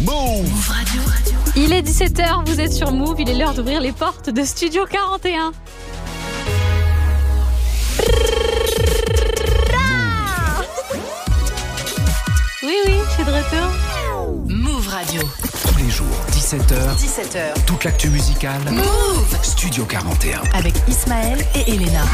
Move Radio. Il est 17h, vous êtes sur Move, il est l'heure d'ouvrir les portes de Studio 41. Oui, oui, je suis de retour. Move Radio. Tous les jours, 17h. 17h. Toute l'actu musicale. Move Studio 41. Avec Ismaël et Elena.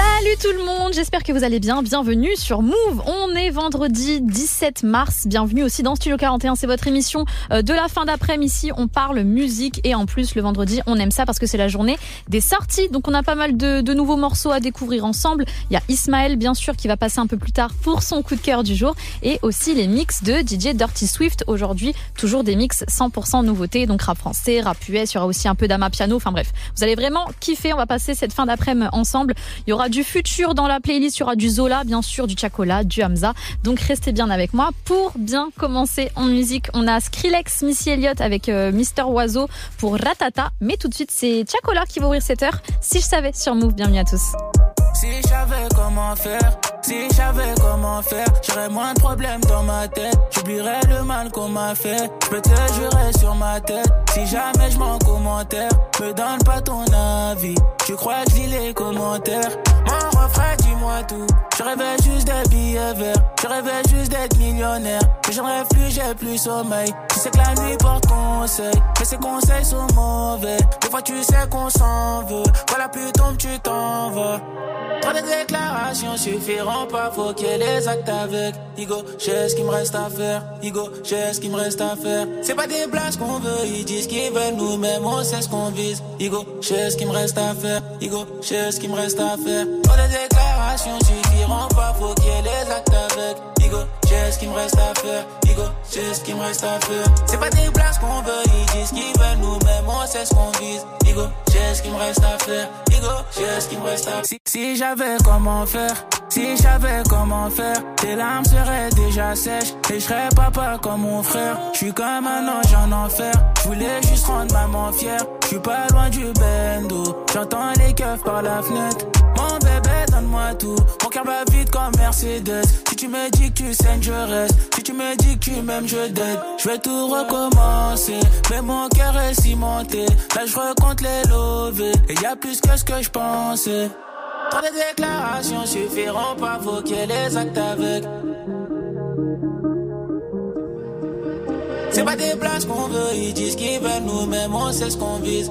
Salut tout le monde, j'espère que vous allez bien. Bienvenue sur Move. On est vendredi 17 mars. Bienvenue aussi dans Studio 41. C'est votre émission euh, de la fin d'après-midi. Ici, on parle musique et en plus le vendredi, on aime ça parce que c'est la journée des sorties. Donc on a pas mal de, de nouveaux morceaux à découvrir ensemble. Il y a Ismaël bien sûr qui va passer un peu plus tard pour son coup de cœur du jour et aussi les mix de DJ Dirty Swift. Aujourd'hui, toujours des mix 100% nouveautés, donc rap français, rap US. Il y aura aussi un peu d'ama piano. Enfin bref, vous allez vraiment kiffer. On va passer cette fin d'après-midi ensemble. Il y aura du futur dans la playlist, il y aura du Zola, bien sûr, du Chacola, du Hamza. Donc restez bien avec moi. Pour bien commencer en musique, on a Skrillex, Missy Elliott avec euh, Mister Oiseau pour Ratata. Mais tout de suite, c'est Chacola qui va ouvrir cette heure. Si je savais sur Move, bienvenue à tous. Si je savais comment faire, si je savais comment faire, j'aurais moins de problèmes dans ma tête. J'oublierais le mal qu'on m'a fait. Je peux te jurer sur ma tête. Si jamais je m'en commentaire, me donne pas ton avis. Tu crois que je lis les commentaires? Mon refrain, dis-moi tout. Je rêvais juste d'être billets verts. Je rêvais juste d'être millionnaire. Mais j'en rêve plus, j'ai plus sommeil. Tu sais que la nuit porte conseil. Mais ces conseils sont mauvais. Des fois, tu sais qu'on s'en veut. La pluie tombe, tu t'en vas. Trop de déclarations suffiront pas, faut qu'il les actes avec. Igo, j'ai ce qu'il me reste à faire. Igo, j'ai ce qu'il me reste à faire. C'est pas des blagues qu'on veut, ils disent qu'ils veulent nous-mêmes, on sait ce qu'on vise. Igo, j'ai ce qu'il me reste à faire. Igo, j'ai ce qu'il me reste à faire. Trop de déclarations suffiront pas, faut qu'il ait les actes avec. Igo, j'ai ce qu'il me reste à faire. Igo, j'ai ce qu'il me reste à faire. C'est pas des blagues qu'on veut, ils disent qu'ils veulent nous-mêmes, on sait ce qu'on vise. Igo, j'ai ce qu'il me reste à faire. Igo, j'ai ce qu'il me reste à faire. Si, j'avais comment faire, si j'avais comment faire, tes larmes seraient déjà sèches et je serais papa comme mon frère. Je suis comme un ange en enfer, voulais juste rendre maman fière. Suis pas loin du bendo, j'entends les keufs par la fenêtre. Mon bébé, donne-moi tout. Mon cœur va vite comme Mercedes. Si tu me dis que tu saignes, je reste. Si tu me dis que tu m'aimes, je t'aide. Je vais tout recommencer. Mais mon cœur est cimenté. Là, je recompte les lovés. Et y a plus que ce que je pensais. Trop de déclarations suffiront pas, ait les actes avec. C'est pas des blagues qu'on veut, ils disent qu'ils veulent nous-mêmes, on sait ce qu'on vise.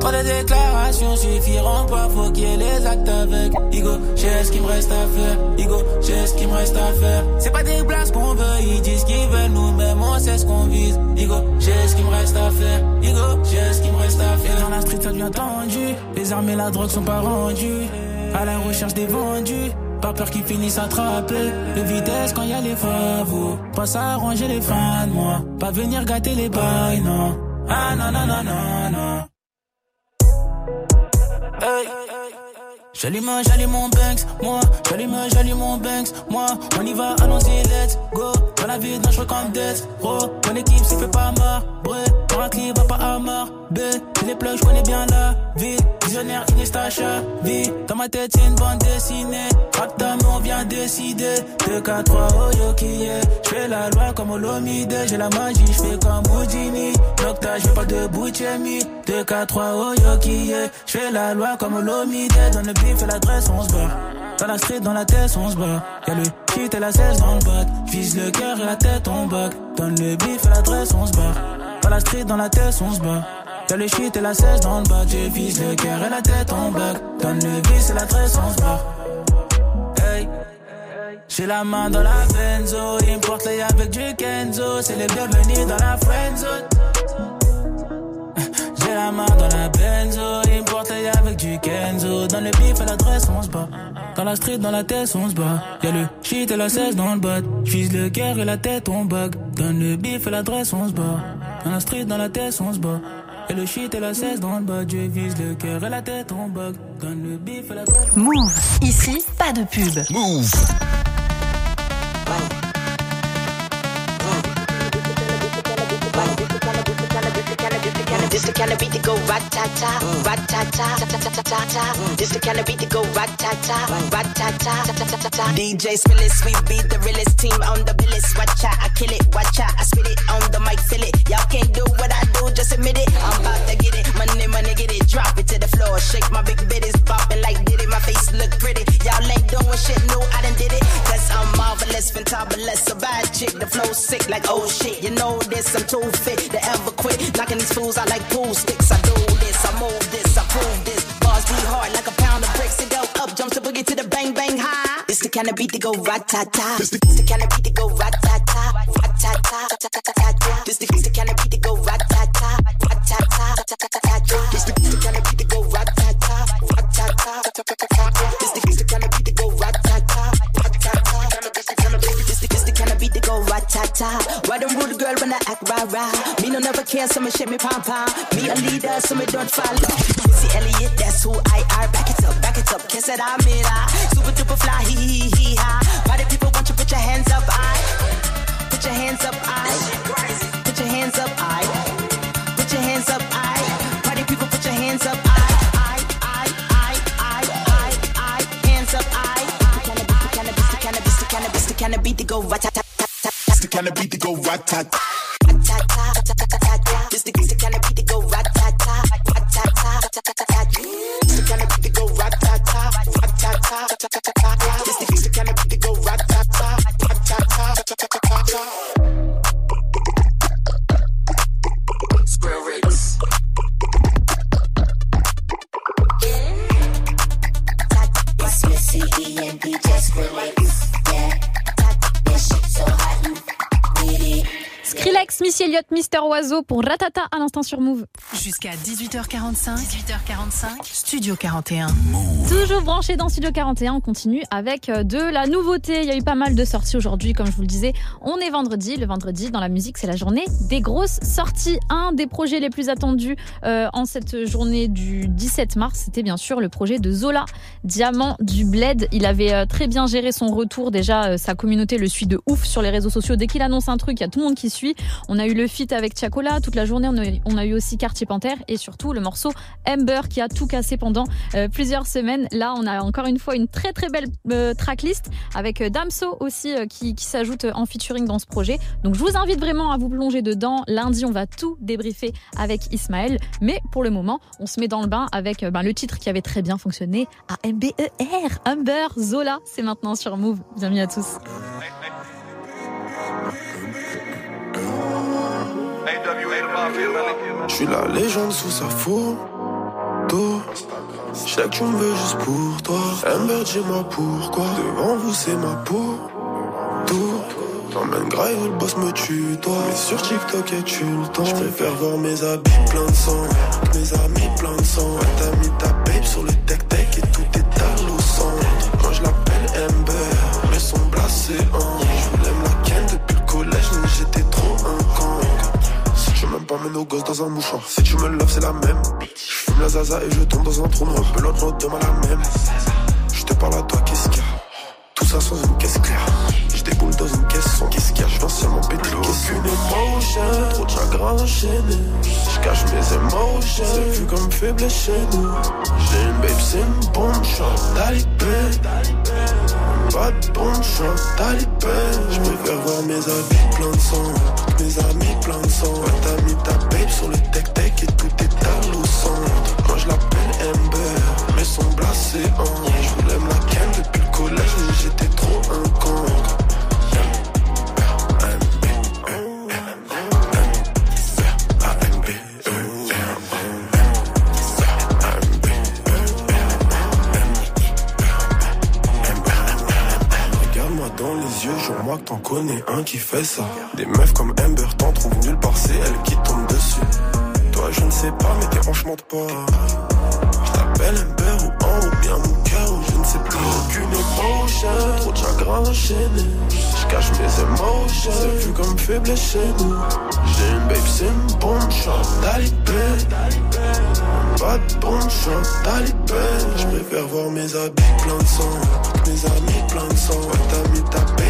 Trop de déclarations suffiront pas, faut qu'il y ait les actes avec. Igo, j'ai ce qu'il me reste à faire. Igo, j'ai ce qu'il me reste à faire. C'est pas des blagues qu'on veut, ils disent qu'ils veulent nous-mêmes, on sait ce qu'on vise. Igo, j'ai ce qu'il me reste à faire. Igo, j'ai ce qu'il me reste à faire. Dans la street, ça devient tendu. Les armes et la drogue sont pas rendues. À la recherche des vendus. Peur qu'ils finissent attrapés. Le vitesse quand y a les favos. Pas s'arranger les fins de moi. Pas venir gâter les bails, non. Ah non, non, non, non, non. Hey. J'allume, j'allume mon Banks, moi, j'allume, j'allume mon Banks, moi, on y va, allons-y, let's go. Dans la vie, dangereux comme Death, bro. Mon équipe s'y fait pas marbre, dans la clip, va pas à B. Les plugs, je connais bien la vie. Visionnaire, Inistacha, vie. Dans ma tête, c'est une bande dessinée. Rapta, mais on vient décider. 2, 4, 3, oh yo qui est? J'fais la loi comme Olomide, j'ai la magie, j'fais comme Houdini. Nocta, j'fais pas de Bouchemi. 2, 4, 3, oh yo qui est? J'fais la loi comme Olomide, dans le bif et l'adresse, on se bat. Dans la street, dans la tête, on se bat. Y'a le shit et la 16 dans le bac. Vise le cœur et la tête, on bac. Donne le bif et l'adresse, on se bat. Dans la street, dans la tête, on se bat. Y'a le shit et la 16 dans le bac. Je vise le cœur et la tête, on bac. Donne le bif et l'adresse, on se bat. Hey. J'ai la main dans la benzo, il me porte l'œil avec du Kenzo, c'est les bienvenus dans la friendzone. J'ai la main dans la benzo, il me avec du Kenzo, dans le bif et l'adresse on se bat. Dans la street, dans la tête on se bat. Y'a le shit et la 16 dans le bat. J'vise le cœur et la tête on bug. Dans le bif et l'adresse on se bat. Dans la street, dans la tête on se bat. Et le shit et la 16 dans le bas, je vise le cœur et la tête on bug. Donne le bif et la tête. Move. Ici, pas de pub. Move. This the kind of beat that go rat-ta-ta, rat-ta-ta, ta-ta-ta-ta-ta. This the kind of beat that go rat-ta-ta, rat-ta-ta, ta-ta-ta-ta. DJ Spillis, we be the realest team on the billis. Watch out, I kill it, watch out, I spit it on the mic, feel it. Y'all can't do what I do, just admit it. I'm about to get it, money, money, get it, drop it to the floor. Shake my big bitties, bopping like did it. My face look pretty. Y'all ain't doing shit new, I done did it. Cause I'm marvelous, fantabulous, a bad chick. The flow sick like oh shit. You know this, I'm too fit to ever quit. Knocking these fools out like pool sticks. I do this, I move this, I prove this. Bars be hard like a pound of bricks. It go up, jumps the boogie to the bang bang high. It's the kind of beat that go rat ta ta. It's the kind of beat that go rat ta ta, rat ta ta, ta ta ta ta. This the kind of beat that go rat ta ta, rat ta ta, ta ta ta ta. This the kind of beat that go rat ta ta, rat ta, ta ta ta ta ta. This the go rat ta ta. Why them rude girl when I act rah rah? Me no never care, so me shake me pom pom. Me a leader, so me don't follow. Missy Elliott, that's who I are. Back it up, back it up, kiss it, I'm it. ah. Super duper fly, hee hee hee ha. The people want you put your hands up, I? Put your hands up, I. Put your hands up, I. Put your hands up, I. Party people, put your hands up, I. I, I, I, I, I, I. I. Cannabis, the go rat the kind of beat that go rat tat. This the, this kind of beat that go rat tat tat. It's the kind of beat that go rat tat tat, rat tat tat. This the, Missy Elliott, Mister Oiseau pour Ratata à l'instant sur Move. Jusqu'à 18h45. 18h45. Studio 41. Toujours branché dans Studio 41, on continue avec euh, de la nouveauté. Il y a eu pas mal de sorties aujourd'hui, comme je vous le disais. On est vendredi. Le vendredi, dans la musique, c'est la journée des grosses sorties. Un des projets les plus attendus euh, en cette journée du 17 mars, c'était bien sûr le projet de Zola, Diamant du Bled. Il avait euh, très bien géré son retour. Déjà, euh, sa communauté le suit de ouf sur les réseaux sociaux. Dès qu'il annonce un truc, il y a tout le monde qui suit. On a eu le feat avec Tiakola toute la journée. On a, eu aussi Quartier Panthère et surtout le morceau Ember qui a tout cassé pendant euh, plusieurs semaines. Là, on a encore une fois une très très belle euh, tracklist avec euh, Damso aussi qui, s'ajoute en featuring dans ce projet. Donc je vous invite vraiment à vous plonger dedans. Lundi, on va tout débriefer avec Ismaël. Mais pour le moment, on se met dans le bain avec ben, le titre qui avait très bien fonctionné à MBER, Humber, Zola. C'est maintenant sur Move. Bienvenue à tous. Je suis la légende sous sa photo. Je sais que tu me veux juste pour toi. Amber, dis-moi pourquoi? Devant vous, c'est ma peau. Tout. T'emmènes grave, le boss me tue, toi. Mais sur TikTok, et tu le temps. Je préfère voir mes habits plein de sang. Mes amis plein de sang. T'as mis ta babe sur le tech-tech et tout est à centre. Moi, je l'appelle Amber. Mais son blasé en. Je pas nos gosses dans un mouchoir. Si tu me loves, c'est la même. Je fume la zaza et je tombe dans un trou noir. Pelote, l'autre demain la même. Je te parle à toi, qu'est-ce qu'il y a? Tout ça sans une caisse claire. Je déboule dans une caisse sans qu'est-ce qu'il y a? Je viens seulement péter Aucune émotion, trop de chagrin enchaîné. Je cache mes émotions, c'est vu comme faible chez nous. J'ai une babe, c'est une bombe, je. Pas de bombe, je talibé. Je préfère voir mes habits plein de sang. Mes amis plein de sang. T'as mis ta babe sur le tech-tech et tout est à au centre. Moi je l'appelle Amber, mais son blasé en. T'en connais un qui fait ça. Des meufs comme Amber t'en trouvent nulle part, c'est elle qui tombe dessus. Toi, je ne sais pas, mais tes hanches mentent pas. Je t'appelle Amber ou en ou bien mon cœur, ou je ne sais plus. Aucune émotion, trop de chagrin enchaîné. Je cache mes émotions, c'est vu comme faible chez nous. J'ai une babe, c'est une suis un talibé. Pas de suis un talibé. Je préfère voir mes habits plein de sang, mes amis plein de sang. Ouais, t'as mis ta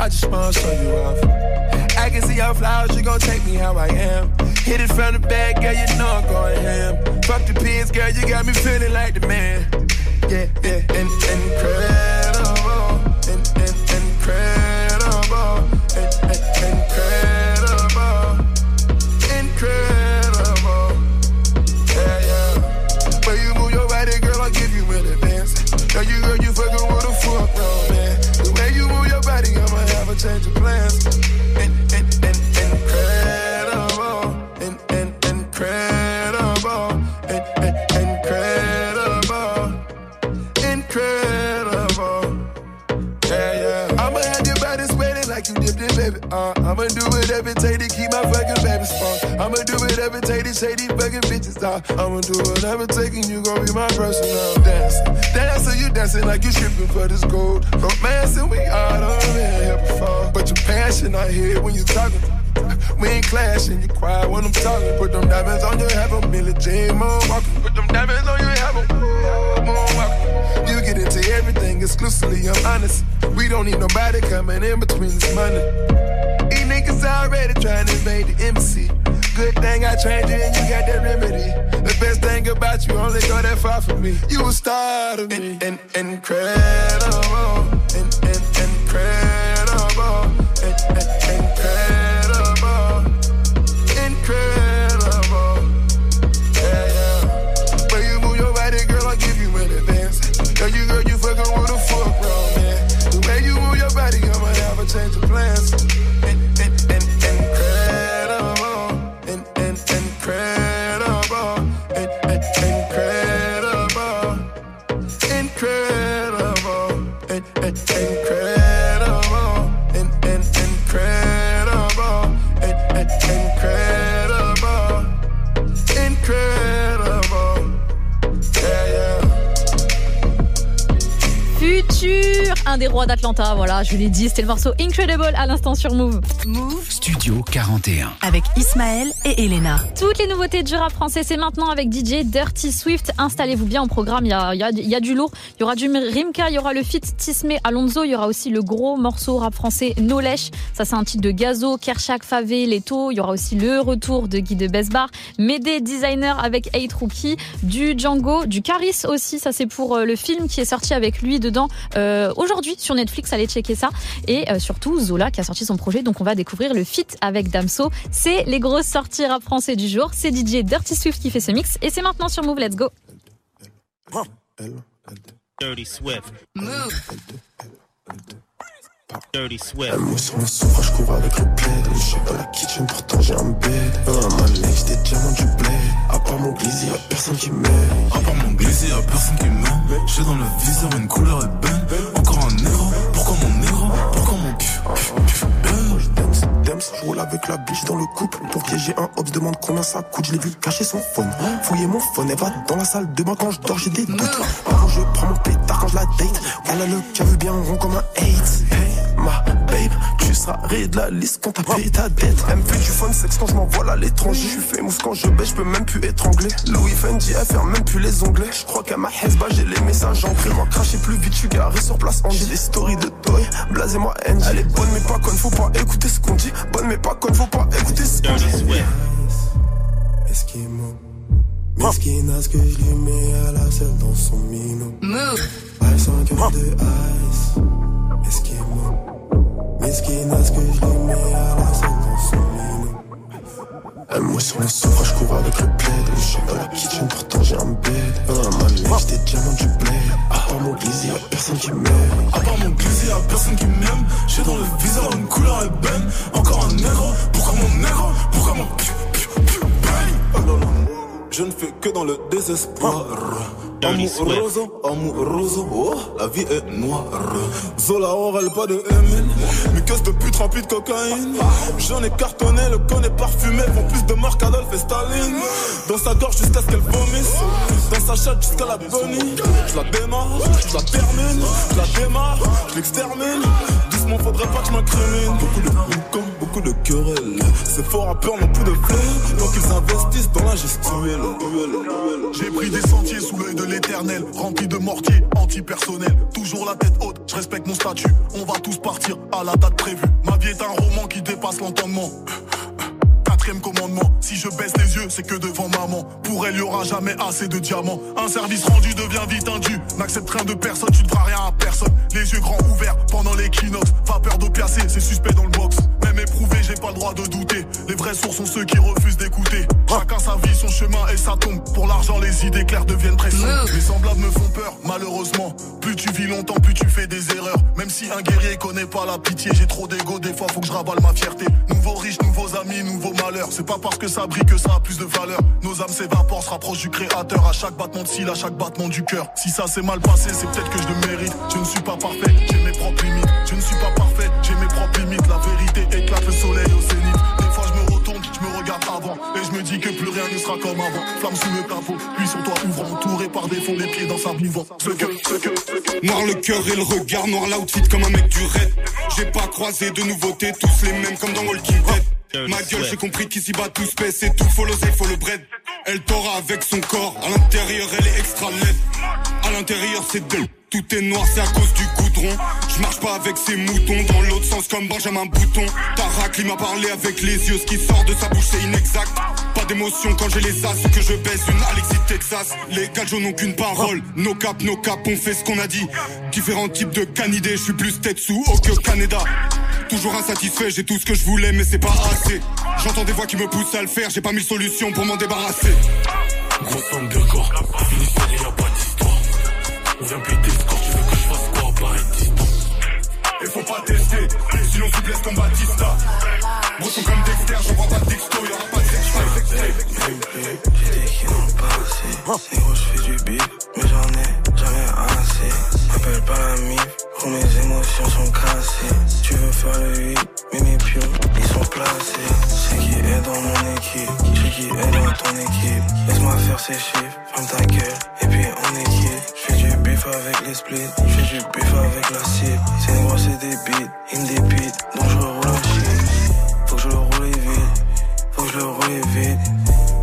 I just wanna show you off. I can see your flowers, you gon' take me how I am. Hit it from the back, girl, you know I'm going ham. Fuck the pigs, girl, you got me feeling like the man. Yeah, yeah, in, incredible, in, baby. Uh, I'ma do whatever it take to keep my fucking baby strong. I'ma do whatever it take to shake these fucking bitches off. I'ma do whatever it take and you gon' be my personal dancer. Dancer, you dancing like you stripping for this gold. Romancing, we done been here before. But your passion, I hear when you talking. We ain't clashing, you quiet when I'm talking. Put them diamonds on your head, I'm Billy Jean moonwalking. Put them diamonds on your head, I'm moonwalking. You get into everything exclusively, I'm honest. We don't need nobody coming in between this money. These niggas already trying to invade the embassy. Good thing I trained you and you got that remedy. The best thing about you only go that far for me. You a star to me. In, in, incredible. In, in, incredible. In, in, incredible. Des rois d'Atlanta, voilà, je l'ai dit, c'était le morceau Incredible à l'instant sur Move. Move Studio 41. avec Ismaël et Elena. Toutes les nouveautés du rap français, c'est maintenant avec DJ Dirty Swift. Installez-vous bien au programme, il y a, du lourd. Il y aura du Rimka, il y aura le feat Tismé Alonso, il y aura aussi le gros morceau rap français No Lèche. Ça, c'est un titre de Gazo, Kershak, Favé, Leto. Il y aura aussi le retour de Guy de Besbar, Médé Designer avec 8 Rookie, du Django, du Caris aussi. Ça, c'est pour euh, le film qui est sorti avec lui dedans euh, aujourd'hui. sur Netflix, allez checker ça. Et euh, surtout Zola qui a sorti son projet, donc on va découvrir le feat avec Damso. C'est les grosses sorties rap français du jour. C'est DJ Dirty Swift qui fait ce mix et c'est maintenant sur Move. Let's go. Dirty Swift. Dirty Swift. Un mot sur mon sofa, je cours avec le plaid. Je suis dans la kitchen, pourtant j'ai un bed. Un manège, des diamants du bled. À part mon glizzy, y'a personne qui m'aide. À part mon glizzy, y'a personne qui m'aime. J'ai dans le viseur une couleur ébène. Encore un négro, pourquoi mon négro Pourquoi mon pif, Je roule avec la biche dans le couple. Pour piéger un hops, demande combien ça coûte. Je l'ai vu cacher son phone. Fouiller mon phone, elle va dans la salle de bain quand je dors, j'ai des doutes. Avant, je prends mon pétard quand je la date. Voilà le cas veut bien rond comme un hate. Hey, ma babe, tu seras rayé de la liste quand t'as payé ta dette. Elle me fait du fun sexe quand je m'envole à l'étranger. Je suis famous quand je baisse, je peux même plus étrangler. Louis Fendi, elle ferme même plus les onglets. Je crois qu'à ma Hesba, j'ai les messages ancrés. Moi, cracher plus vite, je suis garé sur place. J'ai des stories de toy, blasez-moi NG. Elle est bonne, mais pas conne, faut pas écouter ce qu'on dit. Bonne, mais pas conne, faut pas écouter ce qu'on dit. Esquimau. Mesquinasse que je lui mets à la selle dans son minot. Ice en cœur de ice. Esquimau. Mesquinasse que je lui mets à la selle dans son mot sur le sofa, je cours avec le plaid. Je suis dans la kitchen, pourtant j'ai un bed. Un manège, des diamants du bled. À part mon glizzy, y'a personne qui m'aide. À part mon glizzy, y'a personne qui m'aime. J'ai dans le viseur une couleur ébène. Encore un négro, pourquoi mon négro Pourquoi mon Oh là là. Je ne fais que dans le désespoir. Amouroso, amouroso, oh, la vie est noire. Zola Aurel, pas de MN. Mais qu'est-ce de pute remplie de cocaïne? J'en ai cartonné, le con est parfumé. Font plus de morts qu'Adolphe et Staline. Dans sa gorge jusqu'à ce qu'elle vomisse. Dans sa chatte jusqu'à la bonnie. Je la démarre, je la termine. Je la démarre, je l'extermine. Faudrait pas que je m'incrimine. Beaucoup de boucans, beaucoup de querelles. Ces faux rappeurs n'ont plus de flair. Donc ils investissent dans la gestuelle. J'ai pris des sentiers sous l'œil de l'éternel, rempli de mortiers antipersonnels. Toujours la tête haute, je respecte mon statut. On va tous partir à la date prévue. Ma vie est un roman qui dépasse l'entendement. Commandement, si je baisse les yeux, c'est que devant maman. Pour elle, y aura jamais assez de diamants. Un service rendu devient vite un. N'accepte rien de personne, tu ne feras rien à personne. Les yeux grands ouverts pendant l'équinoxe. Pas peur d'opiacé, c'est suspect dans le box. Même éprouvé, j'ai pas le droit de douter. Les vrais sourds sont ceux qui refusent d'écouter. Chacun sa vie, son chemin et sa tombe. Pour l'argent, les idées claires deviennent très sombres. Les semblables me font peur, malheureusement. Plus tu vis longtemps, plus tu fais des erreurs. Même si un guerrier connaît pas la pitié, j'ai trop d'ego, des fois faut que je rabale ma fierté. Nouveaux riches, nouveaux amis, nouveaux malheurs. C'est pas parce que ça brille que ça a plus de valeur. Nos âmes s'évaporent, se rapprochent du créateur. À chaque battement de cils, à chaque battement du cœur. Si ça s'est mal passé, c'est peut-être que je le mérite. Je ne suis pas parfait, j'ai mes propres limites. Je ne suis pas parfait, j'ai mes propres limites. La vérité le soleil au zénith. Des fois je me retourne, je me regarde avant. Et je me dis que plus rien ne sera comme avant. Flamme sous le capot, puis sur toi ouvrant. Entouré par des fonds, les pieds dans sa mouvant. Ce que, ce que, ce que. Noir le cœur et le regard, noir l'outfit comme un mec du raid. J'ai pas croisé de nouveautés, tous les mêmes comme dans Walking Dead. Ma gueule, j'ai compris qu'ici bas tout se c'est tout, faut l'oseille, faut le bread. Elle t'aura avec son corps, à l'intérieur elle est extra laide. À l'intérieur c'est deux. Tout est noir, c'est à cause du goudron. Je marche pas avec ces moutons, dans l'autre sens comme Benjamin Bouton. Tarak, m'a parlé avec les yeux, ce qui sort de sa bouche c'est inexact. Pas d'émotion quand j'ai les as, que je baisse une Alexis Texas. Les gajos n'ont qu'une parole, no cap, no cap, on fait ce qu'on a dit. Différents types de canidés, je suis plus tête sous haut que Canada. Toujours insatisfait, j'ai tout ce que je voulais, mais c'est pas assez. J'entends des voix qui me poussent à le faire, j'ai pas mille solutions pour m'en débarrasser. Femme de corps, pas d'histoire. On vient péter Et faut pas tester, sinon tu blesses comme Batista. Breton comme Dexter, j'envoie pas de texto, y'aura pas de sextape. J'ai des qui n'ont pas assez. C'est gros, je fais du bif, mais j'en ai jamais assez. Appelle pas la mif, où mes émotions sont cassées. Tu veux faire le 8, mais mes pions, ils sont placés. C'est qui est dans mon équipe, c'est qui est dans ton équipe. Laisse-moi faire ces chiffres, ferme ta gueule, les splits, fais du bif avec la cible. C'est gros, c'est des beats, ils me dépitent, donc je roule un shit. Faut que je le roule vite, faut que je le roule vite.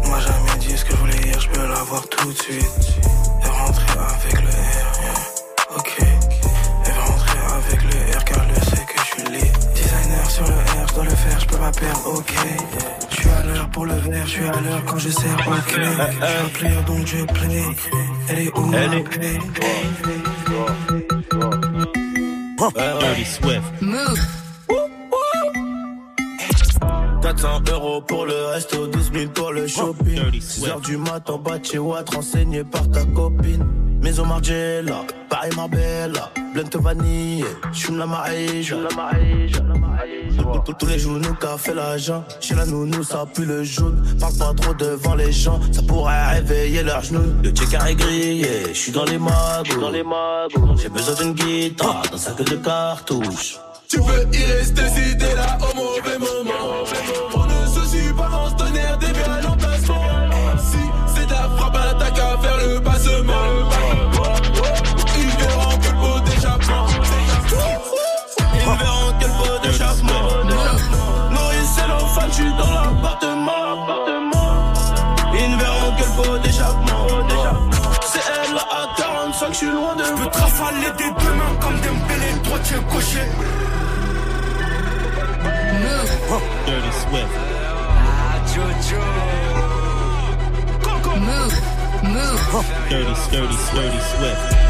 M'a jamais dit ce que je voulais hier, je peux l'avoir tout de suite. Et rentrer avec le R, yeah. ok. Et rentrer avec le R car le sait que je suis lit. Designer sur le R, je dois le faire, je peux pas perdre, ok. Je suis à l'heure pour le verre, je suis à l'heure quand je sers, ok. Je suis un player donc je plais. Elle est où Elle est Dirty Swift. Move. 400 euros pour le resto, 12 000 pour le shopping. 6 heures du matin, en bas de chez Watt, renseigné par ta copine. Maison Margiela, Paris Marbella, Blunt vanille, j'fume la maïja. Tous- tous- Tous les jours, nous qu'a fait l'argent. Chez la nounou, ça pue le jaune. Parle pas trop devant les gens, ça pourrait réveiller leurs genoux. Le checker est grillé, j'suis dans les magos. Dans les magos. J'ai besoin d'une guitare, d'un sac de cartouches. Tu peux y rester si t'es là au mauvais moment. 45, j'suis loin de Je peux trafaler des deux mains comme Dembélé, droitier gaucher. Dirty Swift. Move. Move. Dirty, dirty, dirty Swift.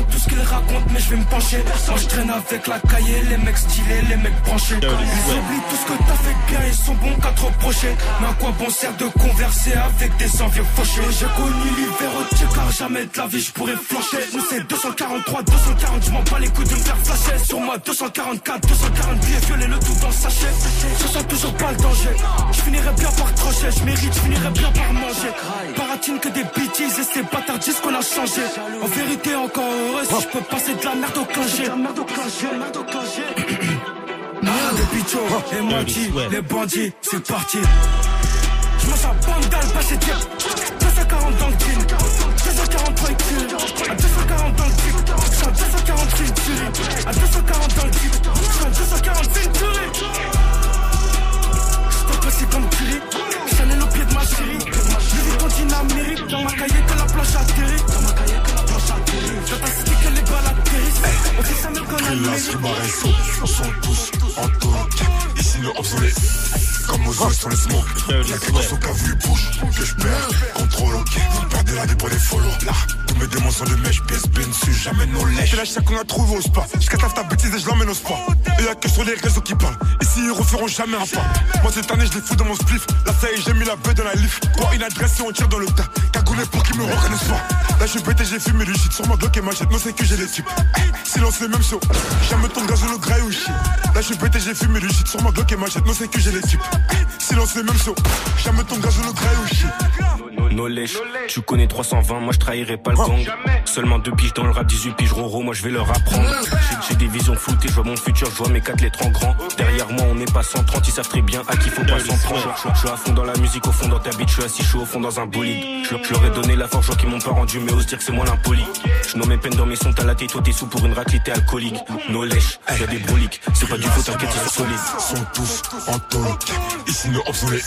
Pas tout ce qu'ils racontent, mais je vais me pencher. Moi je traîne avec la cahier, les mecs stylés, les mecs branchés. Ils oublient tout ce que t'as fait bien, ils sont bons qu'à te reprocher. Mais à quoi bon sert de converser avec des envieux fauchés J'ai connu l'hiver au car jamais de la vie je pourrais flancher. Nous c'est 243, 240, je m'en bats les couilles de me faire flasher. Sur moi 244, 240 billets violés, le tout dans le sachet. Je sens toujours pas le danger. Je finirai bien par crocher, je mérite, je finirai bien par manger. Baratine que des bêtises et ces bâtards disent qu'on a changé. En vérité, encore heureux si je peux passer de la merde au clinché. Ah, les bichos et Monty, les bandits, c'est parti. Je mange un bandal, pas chez Dieu. 240 dans le jean, 243 cul. À 240 dans le jeep, je suis à 240 Century. À 240 dans le jeep, je suis à 240 Century. Je te précise comme Curie, Chanel au pied de ma chérie. Je vis continue Amérique, dans ma cahier que la planche atterrit. Dans ma cahier que la planche atterrit. Ta cité que les balles. On tous en. Ici, nous obsolètes. Comme aux os sur les smoke. Y'a que dans son cas vu bouge que je perds. Contrôle, ok. Vous perdez la pour les follow. Tous mes démons sont de mèche, PSB dessus, jamais nos lèches. C'est la chaque qu'on a trouvé au spa. Je ta bêtise et je l'emmène au spa. Et y'a que sur les réseaux qui parlent. Ici, ils referont jamais un pas. Moi, cette année, je les fous dans mon spliff. Y est, j'ai mis la baie dans la lift. Quoi, une adresse et on tire dans le tas. Cagoulé pour qu'ils me reconnaissent pas. Là, je suis pété, j'ai fumé du shit. Sur ma Glock et ma jette, non, c'est que j'ai les types. Eh, Silence, les mêmes shows. Jamais ton gaz le graille ou shit. Là, je suis pété, j'ai fumé du shit. Sur ma Glock et ma jette, non, c'est que j'ai les types. Eh, Silence, les mêmes shows. Jamais ton gaz le graille ou shit. No lèche, tu connais 320, moi je trahirai pas le gang. Seulement deux piges dans le rap, 18 piges roro, moi je vais leur apprendre. J'ai- J'ai des visions floutées, je vois mon futur, je vois mes quatre lettres en grand. Derrière moi on n'est pas 130, ils savent très bien à qui faut pas s'en prendre. Je suis à fond dans la musique, au fond dans ta bite, je suis assis chaud au fond dans un bolide. Je leur- ai donné la force, je vois qu'ils m'ont pas rendu, mais ose dire que c'est moi l'impoli. Je nomme mes peines dans mes sons, t'as la tête, toi t'es sous pour une raclée, t'es alcoolique. No lèche, y'a des broliques, c'est pas du faux, t'inquiète, ils sont solides. sont tous en tauque. Ici, nous obsolètes.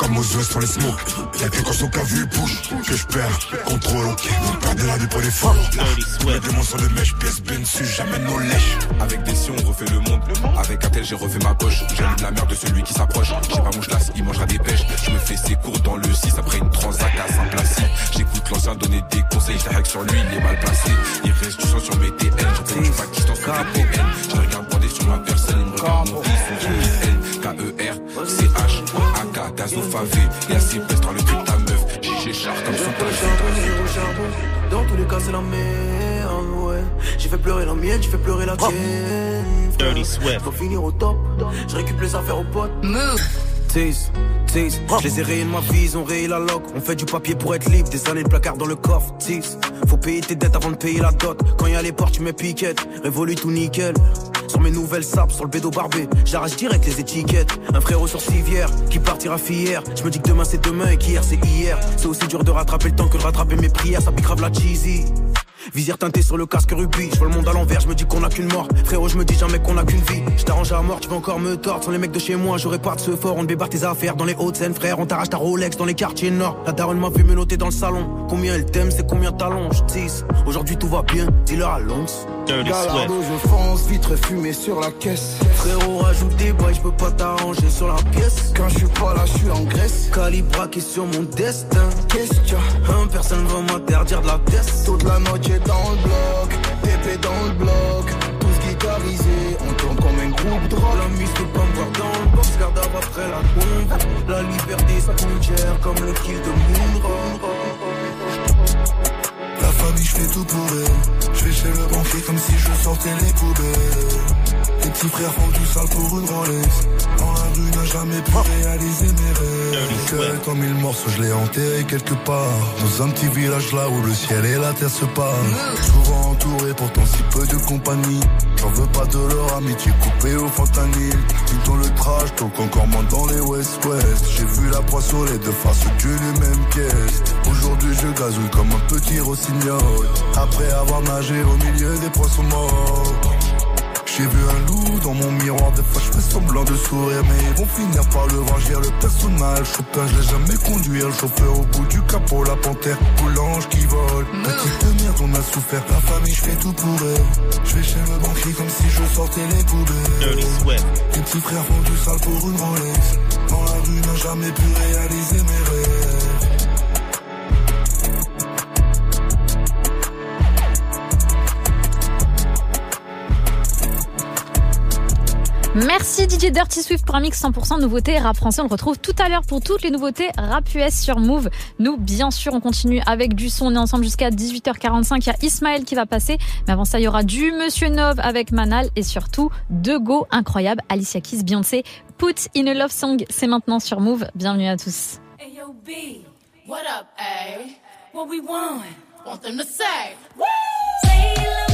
Comme aux os sur les smoke. Y'a que quand son cas vu bouge que je perds. Contrôle, ok. Vous perdez la vie pour les. Là, les démons sont de mèche, PSB dessus, jamais nos lèches. Avec des si on refait le monde. Avec un tel j'ai refait ma poche. J'allume la merde de celui qui s'approche. J'ai pas mon il mangera des pêches. Je me fais ses cours dans le 6 après une transac à Saint-Placide. J'écoute l'ancien donner des conseils. Je sur lui, il est mal placé. Il reste du sang sur mes TN. J'appelle du Pakistan sur PN. Je regarde sur ma personne. Il me regarde mon fils, AK, Gazo Favé. Et assez peste dans le cul de ta meuf. J'ai char comme son Dans tous les cas, c'est la merde, ouais. J'ai fait pleurer la mienne, j'ai fait pleurer la tienne. Dirty Swift. Faut finir au top. Je récupère les affaires aux potes. Move. Tease, tease. Je les ai rayés de ma vie, ils ont rayé la loc. On fait du papier pour être libre, des années de placard dans le coffre. Tease. Faut payer tes dettes avant de payer la dot. Quand y a les portes, tu mets piquette. Révolue tout nickel. Sur mes nouvelles sapes, sur le bédo barbé. J'arrache direct les étiquettes. Un frérot sur civière qui partira fier. Je me dis que demain c'est demain et qu'hier c'est hier. C'est aussi dur de rattraper le temps que de rattraper mes prières. Ça pique grave la cheesy. Visière teintée sur le casque rugby, je vois le monde à l'envers, je me dis qu'on a qu'une mort. Frérot, je me dis jamais qu'on a qu'une vie. Je t'arrange à mort, tu vas encore me tordre. Sans les mecs de chez moi, j'aurais pas de ce fort. On débarre tes affaires dans les Hauts-de-Seine, frère. On t'arrache ta Rolex dans les quartiers nord. La daronne m'a vu me noter dans le salon. Combien elle t'aime, c'est combien t'allonges, tease. Aujourd'hui tout va bien, dis-leur à Galardo, je fonce, vitre fumée sur la caisse. Frérot, rajoute des boys, je peux pas t'arranger sur la pièce. Quand je suis pas là, je suis en Grèce. Calibra qui est sur mon destin. Qu'est-ce que un personne va m'interdire de la test. Toute la noche est dans le bloc, pépé dans le bloc. Tous guitarisés, on tourne comme un groupe drôle. La mise peut pas me voir dans le box, garde après la bombe. La liberté, ça coûte cher comme le kill de Moonrock. Je fais tout pour elle. Je vais chez le banquier comme si je sortais les poubelles. Les petits frères font du sale pour une Rolex. Dans la rue, n'a jamais pu réaliser mes rêves. Que comme mille morceaux, je l'ai enterré quelque part. Dans un petit village là où le ciel et la terre se parlent. Souvent entouré, pourtant si peu de compagnie. J'en veux pas de leur amitié coupée au fentanyl. Tout dans le trash, donc encore moins dans les West-West. J'ai vu la proie sur les deux faces d'une même pièce. Aujourd'hui, je gazouille comme un petit rossignol. Après avoir nagé au milieu des poissons morts. J'ai vu un loup dans mon miroir, des fois je fais semblant de sourire, mais ils vont finir par le voir. J'ai le personnage, chauffeur, je l'ai jamais conduit. Le chauffeur au bout du capot, la panthère, ou l'ange qui vole. Petite merde, on a souffert. La famille, je fais tout pour elle. Je vais chez le banquier comme si je sortais les poubelles. Les petits frères font du sale pour une Rolex. Dans la rue, n'a jamais pu réaliser mes rêves. Merci DJ Dirty Swift pour un mix 100% nouveauté rap français. On le retrouve tout à l'heure pour toutes les nouveautés rap US sur Move. Nous, bien sûr, on continue avec du son. On est ensemble jusqu'à 18h45. Il y a Ismaël qui va passer. Mais avant ça, il y aura du Monsieur Nov avec Manal et surtout deux go incroyables. Alicia Keys, Beyoncé, Put in a Love Song. C'est maintenant sur Move. Bienvenue à tous. Hey yo B, what up, A? What we want? Want them to say, Woo!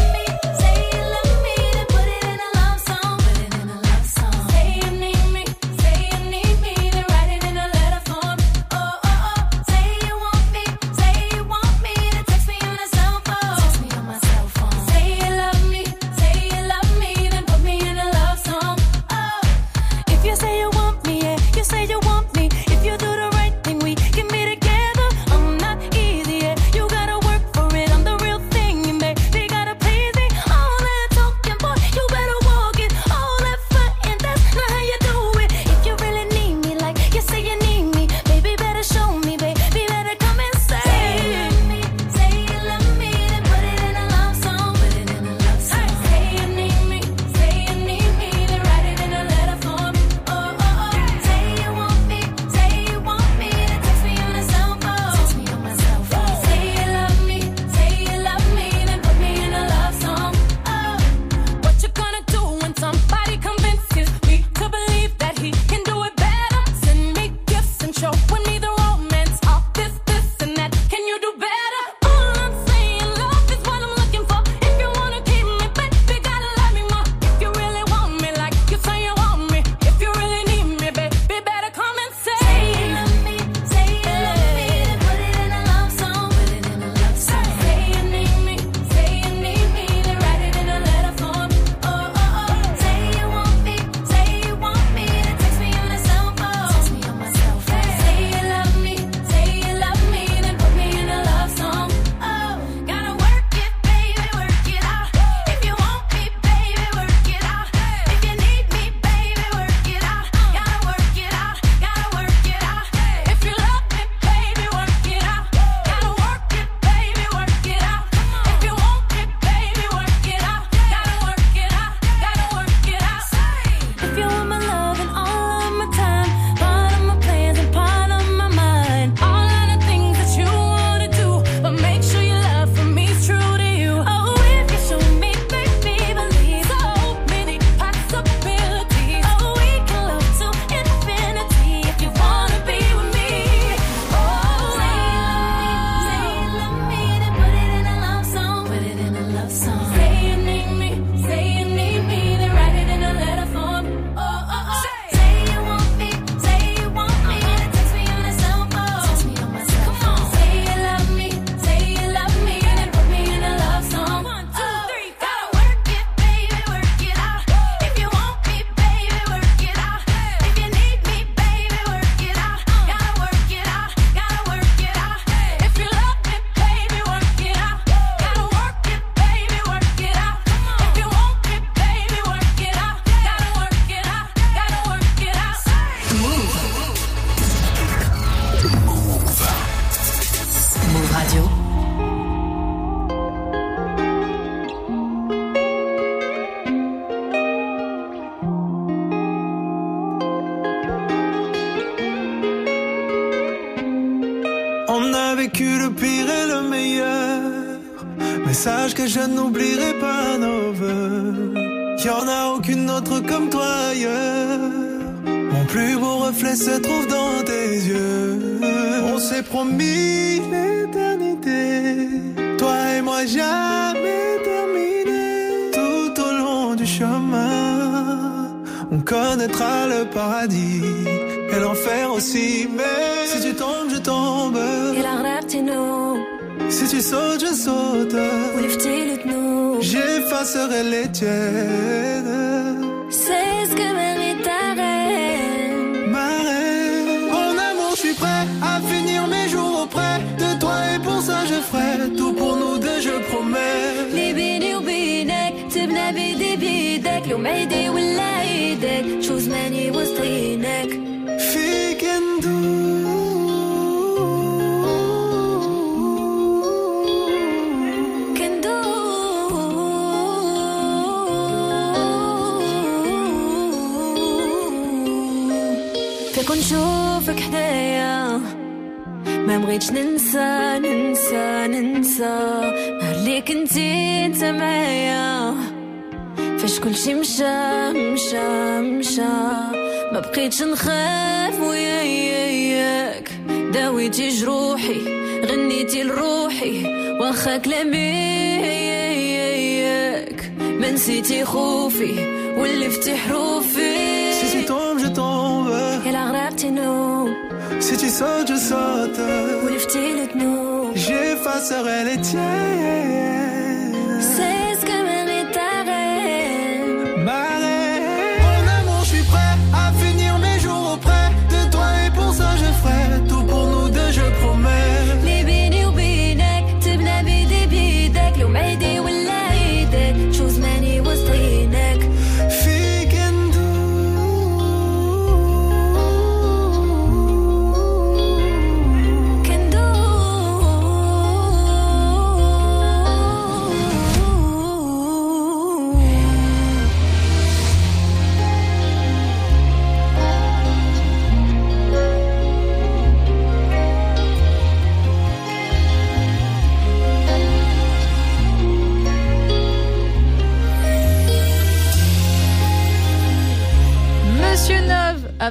ما نسيتي خوفي ولفتي حروفي Si tu tombes, je tombe. يلا غرقتي نوم Si tu sautes, je saute. ولفتي لتنوم J'effacerai les tiennes.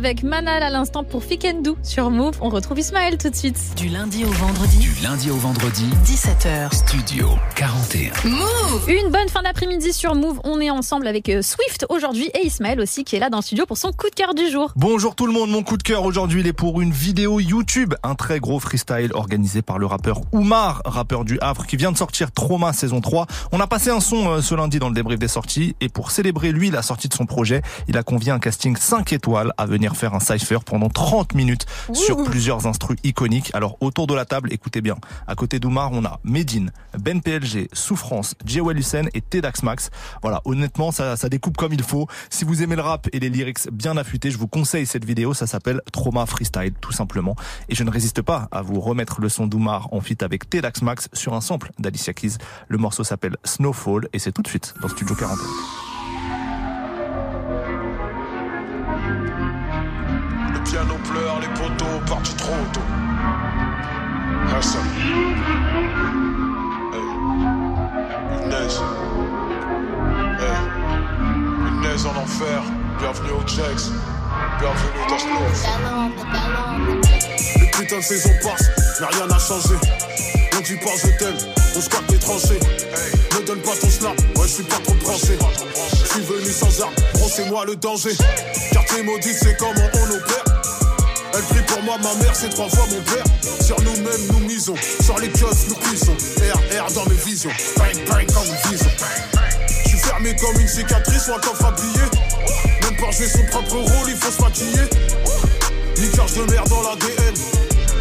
Avec Manal à l'instant pour Fikendou sur Move. On retrouve Ismaël tout de suite. Du lundi au vendredi. Du lundi au vendredi, 17h. Studio 41. Move Une bonne fin d'après-midi sur Move. On est ensemble avec euh, Swift aujourd'hui et Ismaël aussi qui est là dans le studio pour son coup de cœur du jour. Bonjour tout le monde, mon coup de cœur aujourd'hui il est pour une vidéo YouTube, un très gros freestyle organisé par le rappeur Oumar, rappeur du Havre qui vient de sortir Trauma saison 3. On a passé un son euh, ce lundi dans le débrief des sorties et pour célébrer lui la sortie de son projet, il a convié un casting 5 étoiles à venir faire un cypher pendant 30 minutes sur plusieurs instrus iconiques. Alors autour de la table, écoutez bien, à côté d'Oumar on a Medine, Ben PLG, Souffrance, Jewel Hussein et Tedax Max. Voilà, honnêtement ça, ça découpe comme il faut. Si vous aimez le rap et les lyrics bien affûtés, je vous conseille cette vidéo, ça s'appelle Trauma Freestyle tout simplement. Et je ne résiste pas à vous remettre le son d'Oumar en feat avec Tedax Max sur un sample d'Alicia Keys. Le morceau s'appelle Snowfall et c'est tout de suite dans Studio 41. Tôt. Hassan. Hey. Neige. Hey. Neige en enfer. Bienvenue au Jax. Bienvenue dans Snow. Les putains de saison passent, mais rien n'a changé. On dit pas je t'aime, on squatte des tranchées. Ne donne pas ton snap, ouais, je suis pas trop branché. Je suis venu sans armes, c'est moi le danger. Quartier maudit, c'est comment on opère. Elle prie pour moi, ma mère, c'est trois fois mon père. Sur nous-mêmes, nous misons. Sur les kiosques, nous cuisons. RR dans mes visions. Bang, bang, comme une vision. Je suis fermé comme une cicatrice ou un coffre à billets. Même pour jouer son propre rôle, il faut se fatiguer. Liquage de merde dans l'ADN.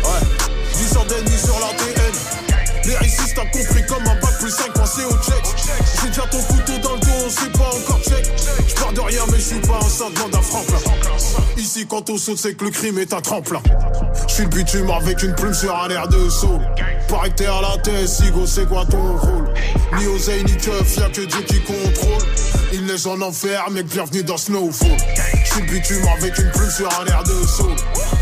Ouais, 10 ans d'ennemis sur l'ADN. Les récistes t'as compris comme un bac plus 5 pensez au check. J'ai déjà ton couteau dans le dos, on sait pas encore check. Je de rien, mais je suis pas un saint, demande à Franklin. Ici, quand on saute, c'est que le crime est un tremplin. Je suis le bitume avec une plume sur un air de saut. Pareil que t'es à la tête, Sigo, c'est quoi ton rôle? Ni oseille, ni keuf, y'a que Dieu qui contrôle. Il neige en enfer, mec, bienvenue dans Snowfall. J'suis le bitume avec une plume sur un air de saule.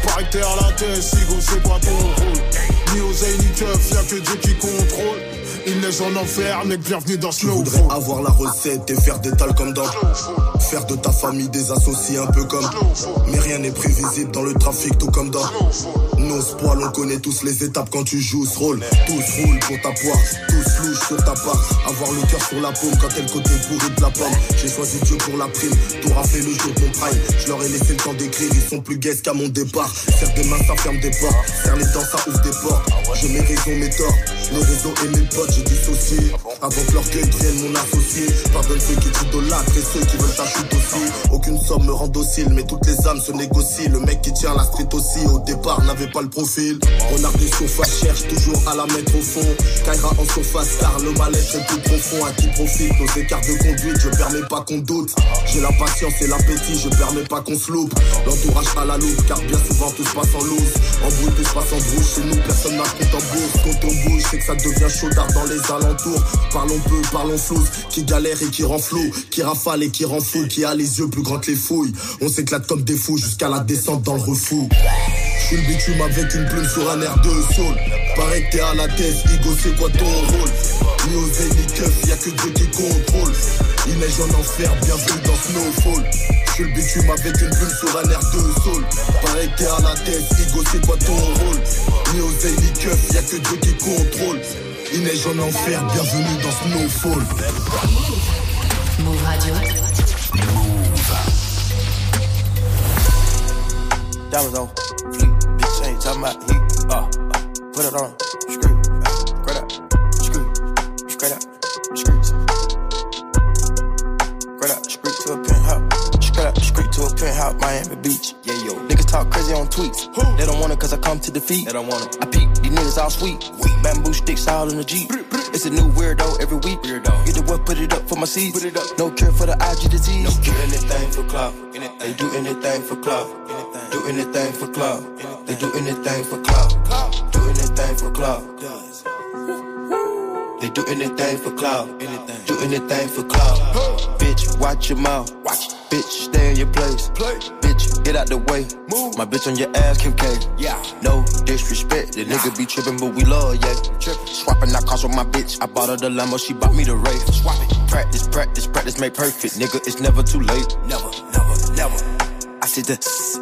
Pareil que t'es à la tête, Sigo, c'est quoi ton rôle? Ni oseille, ni keuf, y'a que Dieu qui contrôle. Il neige en enfer, mec, bienvenue dans Je voudrais Snowfall. avoir la recette et faire des tales comme dans Faire de ta famille des associés un peu comme Mais rien n'est prévisible dans le trafic tout comme dans Nos spoils on connaît tous les étapes quand tu joues ce rôle. Tous roulent pour ta poire, tous louches sur ta part. Avoir le cœur sur la paume quand t'es le côté pourri de la pomme. J'ai choisi Dieu pour la prime, tout raflé le jour de mon prime. Je leur ai laissé le temps d'écrire, ils sont plus gays qu'à mon départ. Serre des mains ça ferme des portes, serre les dents ça ouvre des portes. J'ai mes raisons, mes torts, mes réseaux et mes potes j'ai dissocié. Avant que l'orgueil devienne mon associé. Pardonne ceux qui t'idolâtrent et ceux qui veulent ta aussi Aucune somme me rend docile mais toutes les âmes se négocient. Le mec qui tient la street aussi au départ n'avait pas le profil. Renard des surfaces cherche toujours à la mettre au fond. Kaira en surface car le mal-être est plus profond. À qui profite nos écarts de conduite? Je permets pas qu'on doute. J'ai la patience et l'appétit je permets pas qu'on se loupe. L'entourage à la loupe car bien souvent tout se passe en loose. En bruit tout se passe en brouche Chez nous personne n'a compte en bourse. Quand on bouge c'est que ça devient chaudard dans les alentours. Parlons peu, parlons flouze Qui galère et qui rend flou. Qui rafale et qui rend Qui a les yeux plus grands que les fouilles. On s'éclate comme des fous jusqu'à la descente dans le refou. Je suis le bitume avec une plume sur un air de saule. Pareil que t'es à la tête, Igo c'est quoi ton rôle? Ni oseille ni keuf, y'a que Dieu qui contrôle. Il neige en enfer, bienvenue dans Snowfall. Je suis le bitume avec une plume sur un air de saule. Pareil que t'es à la tête, Igo c'est quoi ton rôle? Ni oseille ni keuf, y'a que Dieu qui contrôle Il neige en enfer, bienvenue dans Snowfall. Move Radio. Diamonds on fleek, bitch ain't talking about heat. Uh, uh, put it on, screw, uh, straight up, screw, straight up, screw. Screw to Miami Beach. Yeah, yo. Niggas talk crazy on tweets. They don't want it cause I come to defeat. They don't want it. I peek, these niggas all sweet. Bamboo sticks all in the Jeep. It's a new weirdo every week. Weirdo. Get the what, put it up for my seeds. Put it up. No care for the IG disease. No cure. anything for clout. They do anything for clout. Do anything for clout. They do anything for clout. Do anything for clout. They do anything for clout. Do anything for clout. Bitch, watch your mouth. Watch. Bitch, stay in your place. Play. Bitch, get out the way. Move. My bitch on your ass, Kim K. Yeah. No disrespect. The nigga be tripping, but we love, yeah. Swapping out cars with my bitch. I bought her the Lambo, she bought me the Wraith. Swap it. Practice, practice, practice, make perfect. Nigga, it's never too late. Never, never, never. I see the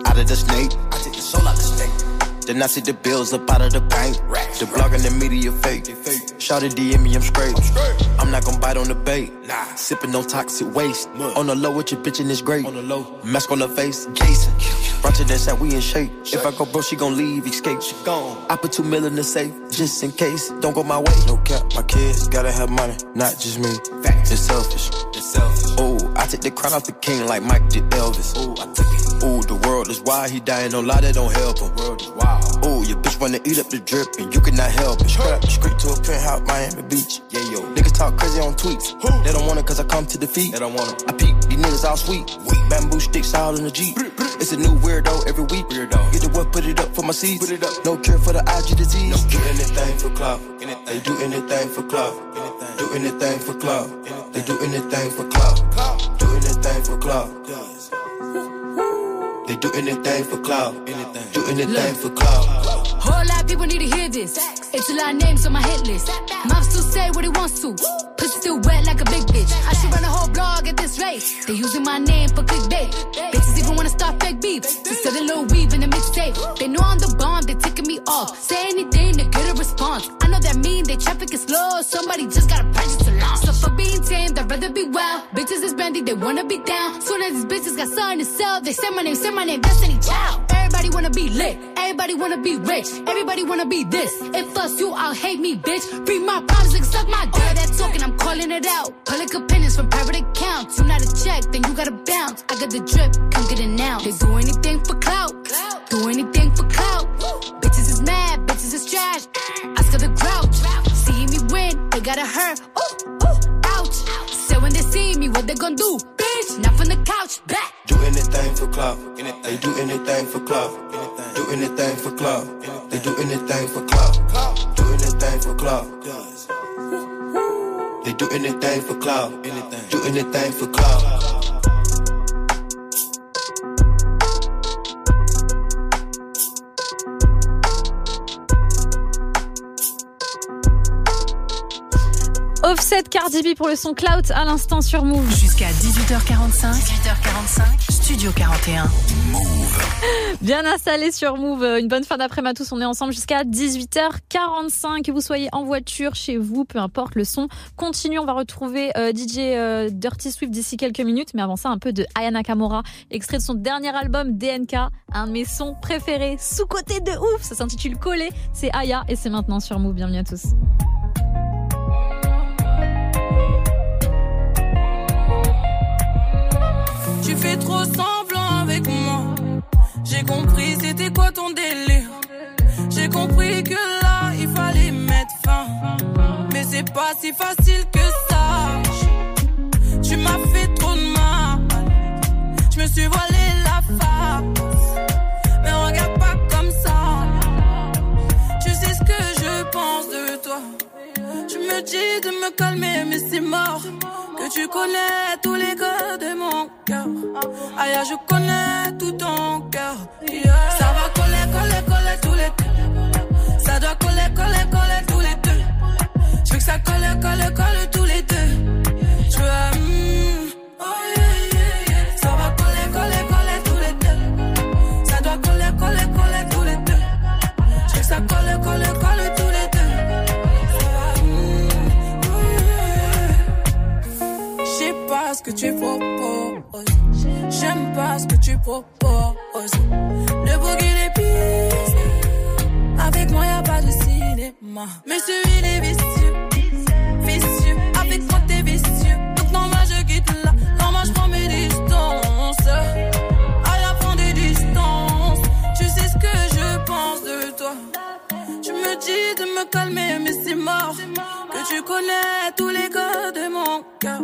out of the snake. I take the soul out the snake. Then I see the bills up out of the bank. The blog and the media fake. Shout it DM me, I'm straight. I'm not gonna bite on the bait. Nah. Sipping on toxic waste. On the low with your bitch and it's great. On the low. Mask on the face, Jason. Roger that side, we in shape. If I go bro, she gon' leave, escape. She gone. I put two mil in the safe, just in case. Don't go my way. No cap, my kids gotta have money, not just me. It's selfish. It's selfish. Oh, Take the crown off the king like Mike did Elvis. Oh, I took it. Ooh, the world is wild, he dying, no lie, that don't help him. World is wild. Ooh, your bitch wanna eat up the drip, and you cannot help it. Straight, straight to a penthouse, Miami Beach. Yeah, yo. Niggas talk crazy on tweets. They don't want it cause I come to defeat. They don't want it. I peek, these niggas all sweet. Bamboo sticks all in the Jeep. It's a new weirdo every week. Weirdo. Get the what, put it up for my seeds. Put it up. No care for the IG disease. No. Do anything for clout. They do anything for clout. Do anything for clout. They do anything for clout. Do anything for clout. They do anything for clout. Do anything for clout. Whole lot of people need to hear this. It's a lot of names on my hit list. Mouth still say what he wants to. Still wet like a big bitch. I should run a whole blog at this rate. They using my name for clickbait. Bitches even wanna start fake beef. Instead of little weave in the mixtape. They know I'm the bomb, they ticking me off. Say anything to get a response. I know that mean they traffic is slow. Somebody just gotta purchase a launch. So for being tamed, I'd rather be wild. Bitches is brandy, they wanna be down. Soon as these bitches got something to sell, they say my name, say my name, Destiny Child. Everybody wanna be lit. Everybody wanna be rich. Everybody wanna be this. If us you, I'll hate me, bitch. Free my problems and suck my dick. All that talking, I'm calling it out. Public opinions from private accounts. You not a check, then you gotta bounce. I got the drip, come get it now. They do anything for clout. Do anything for clout. Bitches is mad, bitches is trash. I still the grouch. See me win, they gotta hurt. Ooh, what they gonna do? Bitch, not from the couch, back. Do anything for clout. They do anything for clout. Do anything for club. They do anything for clout. Do anything for club. They do anything for clout. Do anything for clout. Offset Cardi B pour le son Clout à l'instant sur Move. Jusqu'à 18h45. 18h45. Studio 41. Bien installé sur Move. Une bonne fin d'après-midi à tous. On est ensemble jusqu'à 18h45. Que vous soyez en voiture, chez vous, peu importe le son. Continue. On va retrouver euh, DJ euh, Dirty Swift d'ici quelques minutes. Mais avant ça, un peu de Aya Nakamura. Extrait de son dernier album DNK. Un de mes sons préférés. Sous-côté de ouf. Ça s'intitule Collé. C'est Aya et c'est maintenant sur Move. Bienvenue à tous. Tu fais trop semblant avec moi. J'ai compris c'était quoi ton délire. J'ai compris que là il fallait mettre fin. Mais c'est pas si facile que ça. Tu m'as fait trop de mal. Je me suis voilé De me calmer, mais c'est mort. Que tu connais tous les codes de mon cœur. Aïe, je connais tout ton cœur. Ça va coller, coller, coller tous les deux. Ça doit coller, coller, coller tous les deux. Je veux que ça colle, colle, colle tous les deux. Tu proposes. J'aime pas ce que tu proposes. Le boogie les pistes. Avec moi, y a pas de cinéma. Mais celui il est Dis de me calmer, mais c'est mort. Que tu connais tous les codes de mon cœur.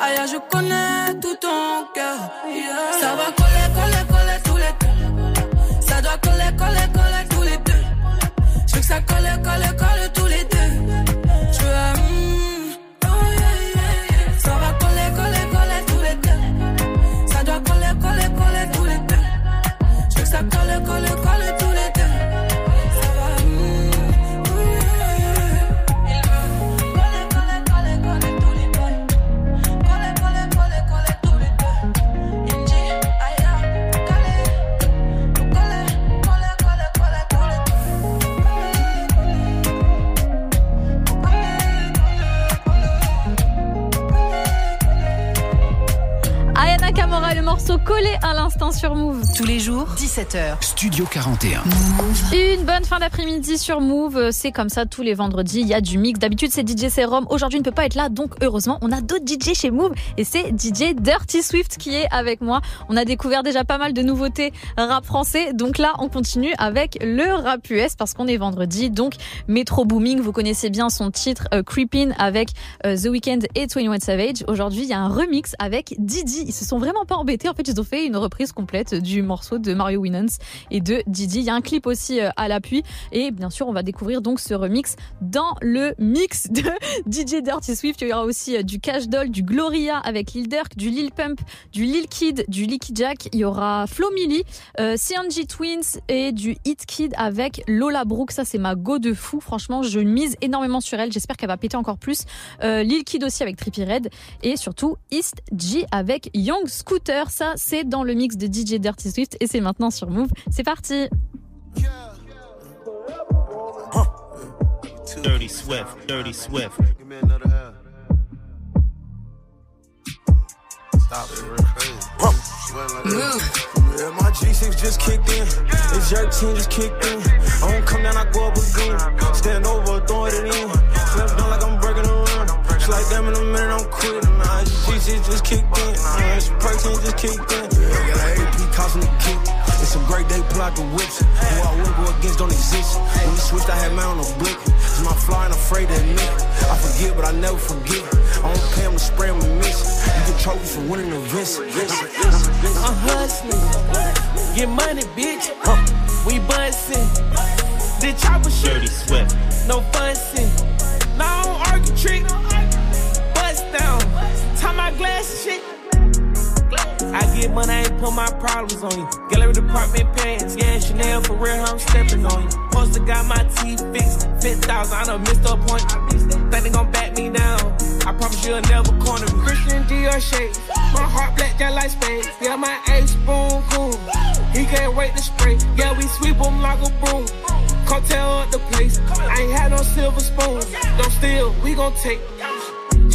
Aïe, je connais tout ton cœur. Ça va coller, coller, coller tous les deux. Ça doit coller, coller, coller tous les deux. Je veux que ça colle, colle, colle morceau collé à l'instant sur Move. Tous les jours, 17h. Studio 41. Une bonne fin d'après-midi sur Move. C'est comme ça tous les vendredis. Il y a du mix. D'habitude, c'est DJ Serum. Aujourd'hui, il ne peut pas être là. Donc, heureusement, on a d'autres DJ chez Move. Et c'est DJ Dirty Swift qui est avec moi. On a découvert déjà pas mal de nouveautés rap français. Donc là, on continue avec le rap US parce qu'on est vendredi. Donc, Metro Booming, vous connaissez bien son titre euh, Creepin' avec euh, The Weeknd et 21 Savage. Aujourd'hui, il y a un remix avec Didi. Ils se sont vraiment pas embêtés. En ils ont fait une reprise complète du morceau de Mario Winans et de Didi. Il y a un clip aussi euh, à l'appui. Et bien sûr, on va découvrir donc ce remix dans le mix de DJ Dirty Swift. Il y aura aussi euh, du Cash Doll, du Gloria avec Lil Durk, du Lil Pump, du Lil Kid, du Licky Jack. Il y aura Flo Milli, euh, CNG Twins et du Hit Kid avec Lola Brooke. Ça, c'est ma go de fou. Franchement, je mise énormément sur elle. J'espère qu'elle va péter encore plus. Lil Kid aussi avec Trippie Red. Et surtout, East G avec Young Scooter. Ça, c'est dans le mix de DJ Dirty Swift. Et c'est maintenant sur Move. C'est parti. Dirty Swift, Dirty Swift. Yeah, my G6 just kicked in. It's jerk team just kicked in. I don't come down, I go up again. Stand over, throwing it in. Just kicked in. Uh, it's protein just kicked in. Yeah, got an AP causing the kick. It's a great day, pull out the whips. Who I will go against don't exist. When we switched, I had mine on a blick. It's my fly and afraid to admit. I forget, but I never forget. I don't pay him to spray him and miss. You get trophies for winning events. I'm hustling. Get money, bitch. Uh, we bustin'. The chopper shit. Dirty sweat. no fussing. Now I don't argue trick. Tie my glass shit. I get money, I ain't put my problems on you. Gallery department pants, yeah, Chanel for real, I'm stepping on you. Poster got my teeth fixed, 50,000, I done missed the point. Think they gon' back me down. I promise you'll never corner me. Christian Dior shades, my heart black just like spades. Yeah, my ace spoon cool. He can't wait to spray. Yeah, we sweep him like a broom. Cartel up the place. I ain't had no silver spoons. Don't steal, we gon' take.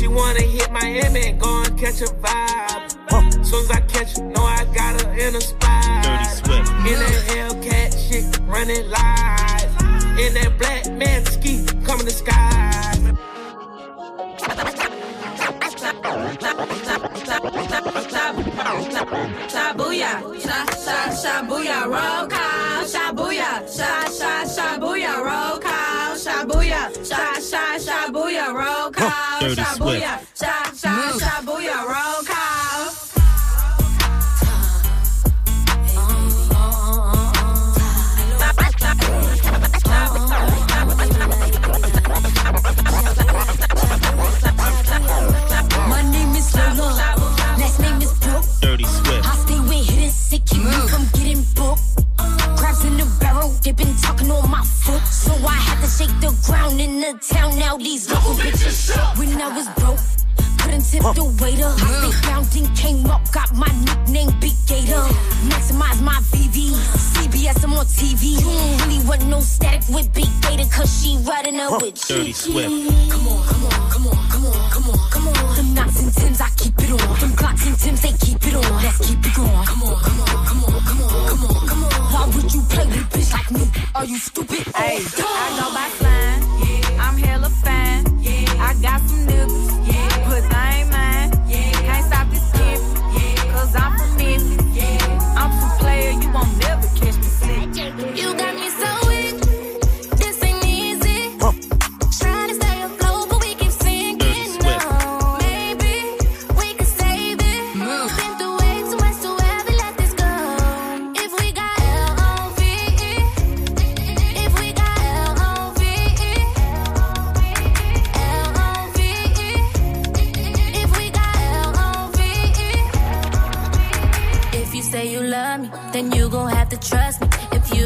She wanna hit Miami and go and catch a vibe. Soon as I catch her, know I got her in a spot. Dirty sweat. In that Hellcat shit, running live. In that black man ski, coming to sky. Shabuya, sha sha shabuya, roll call, shabuya, sha sha shabuya, roll call, shabuya, sha sha shabuya, roll call, Dirty shabuya, Swift. The town. Now these local bitches shook. When I was broke, couldn't tip the waiter. I stayed then came up, got my nickname Big Gator. Maximize my VV. CBS, I'm on TV. You don't really want no static with Big Gator, cause she riding up with Dirty Swift. Come on, come on, come on, come on, come on, come on. Them knots and Tims, I keep it on. Them Glocks and Tims, they keep it on. Let's keep it going. Come on, come on, come on, come on, come on, you play with bitch like me? Are you stupid? Hey, oh, I go by slime. I'm hella fine. I got some nipples.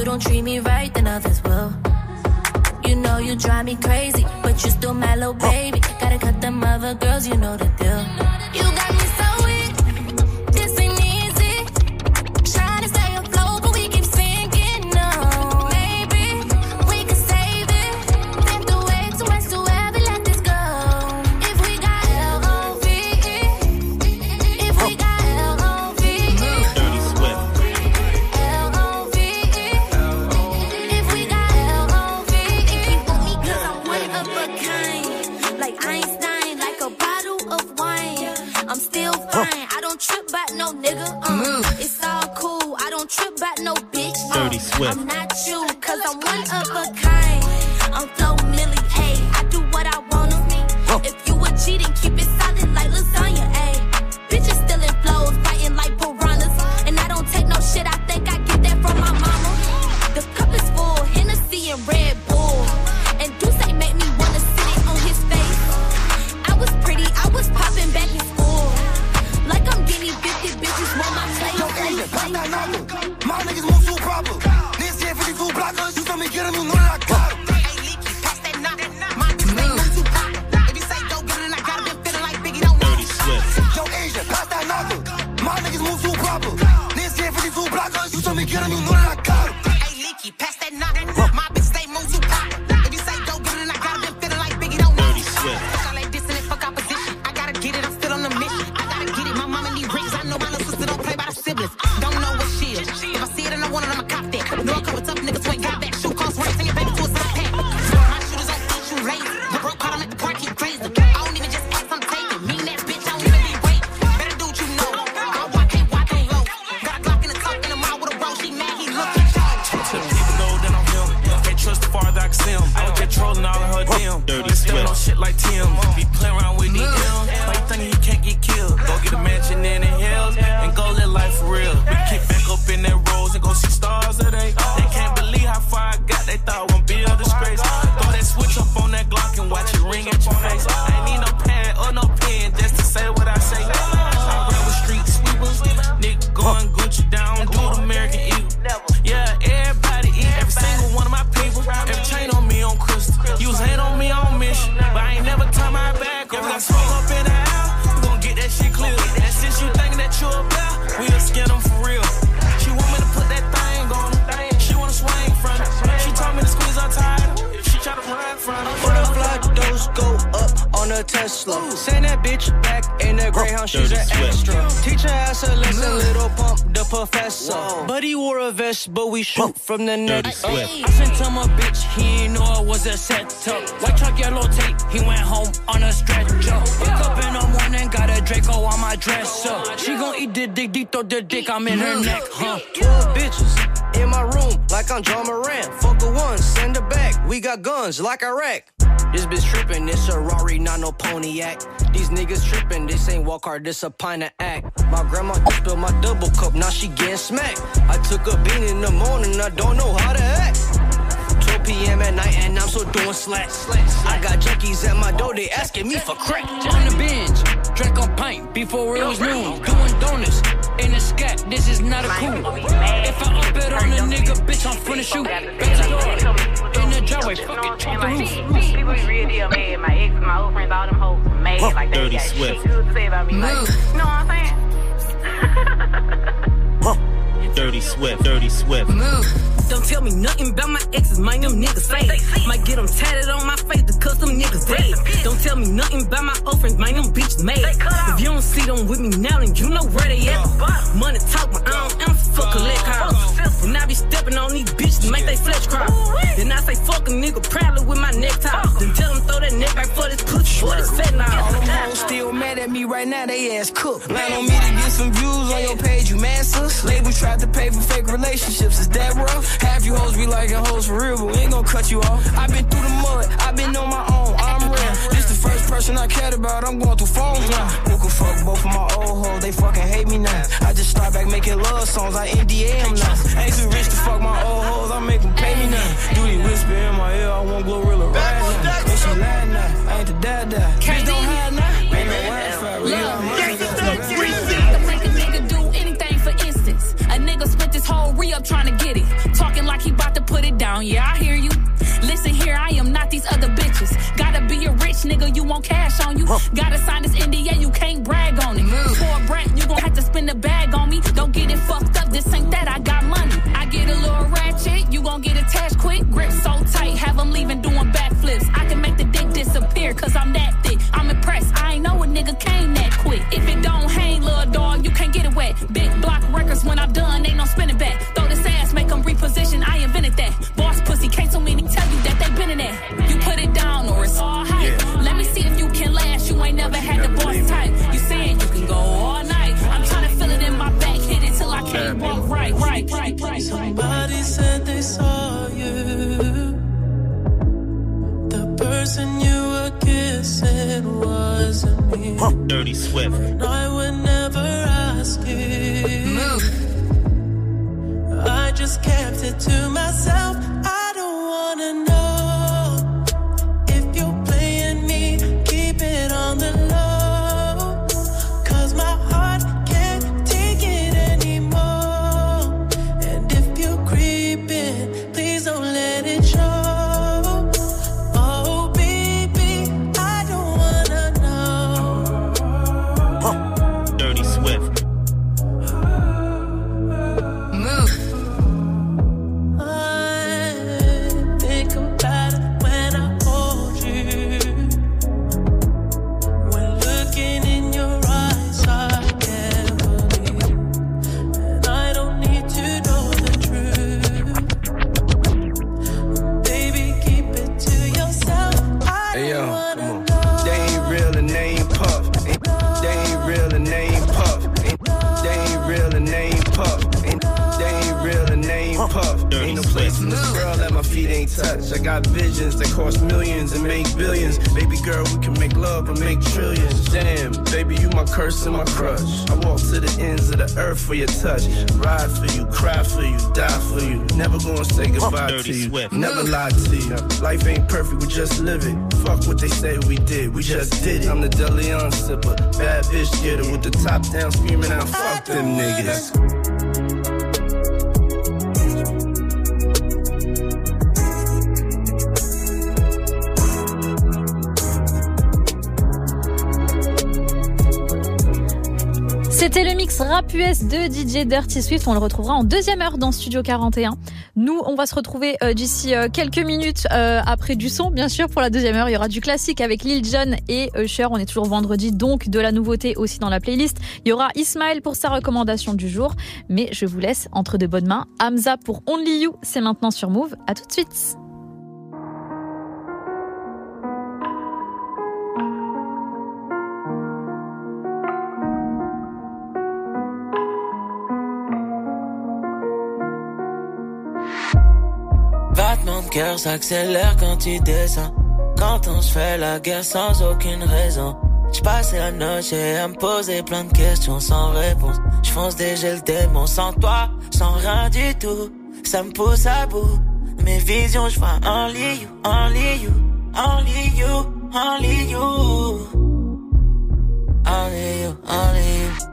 Don't treat me right, then others will. You know you drive me crazy, but you still mellow, baby. Gotta cut them other girls, you know the deal. Swift. I'm in her neck, huh? 12 bitches in my room, like I'm John Moran. Fuck a one, send her back. We got guns like Iraq. This bitch trippin', it's a Rari, not no Pontiac. These niggas trippin', this ain't walk hard, this a pint of act. My grandma just spilled my double cup, now she getting smacked. I took a bean in the morning, I don't know how to act. 12 p.m. at night and I'm so doing slack. I got junkies at my door, they asking me for crack. On the binge, drank on pint before it was noon. Doing donuts scat, this is not a cool. If I up it on a nigga, bitch, I'm finna shoot. Back the door, in the driveway, fuck it, chop the roof. People be real deal mad. My ex, my old friends, all them hoes mad. Like they Dirty got shit to say about me. Like, you know what I'm saying? Dirty Swift, Dirty Swift. Don't tell me nothing about my exes, mind them niggas say. Might get them tatted on my face because them niggas dead. Don't tell me nothing about my old friends, mind them bitches made. If you don't see them with me now, then you know where they at. Money talk, but I don't answer for collect calls. And I be stepping on these bitches make they flesh cry. Then I say fuck a nigga proudly with my necktie. Then tell them throw that neck back for this pussy, for this fat now. All them hoes still mad at me right now, they ass cooked. Line on me to get some views on your page, Labels tried to pay for fake relationships, is that rough? Half you hoes be liking hoes for real, but we ain't gonna cut you off. i been through the mud, i been on my own, I'm real. This the first person I cared about, I'm going through phones now. Who can fuck both of my old hoes, they fucking hate me now. I just start back making love songs, I NDA them now. Ain't too rich to fuck my old hoes, I make them pay me now. Do they whisper in my ear, I want Glorilla right now. And she lying now, I ain't the dad dad. Bitch don't hide now, ain't no Wi-Fi, we up trying to get it. Talking like he about to put it down. Yeah, I hear you. Listen here, I am not these other bitches. Gotta be a rich nigga, you want cash on you. Gotta sign this NDA, you can't brag on Dirty Swift. What they say we did, we just did it. I'm the Deleon sipper, bad bitch getter with the top down screaming out, fuck them niggas. C'était le mix rap US de DJ Dirty Swift. On le retrouvera en deuxième heure dans Studio 41. Nous, on va se retrouver euh, d'ici euh, quelques minutes euh, après du son, bien sûr, pour la deuxième heure. Il y aura du classique avec Lil Jon et Usher. On est toujours vendredi, donc de la nouveauté aussi dans la playlist. Il y aura Ismaël pour sa recommandation du jour. Mais je vous laisse entre de bonnes mains. Hamza pour Only You, c'est maintenant sur Move. À tout de suite. Cœur s'accélère quand tu descends. Quand on se fait la guerre sans aucune raison. J'passais la noche à me poser plein de questions sans réponse. J'fonce déjà le démon sans toi, sans rien du tout. Ça me pousse à bout. Mes visions, j'vois only you, only you, only you, only you. Only you, only.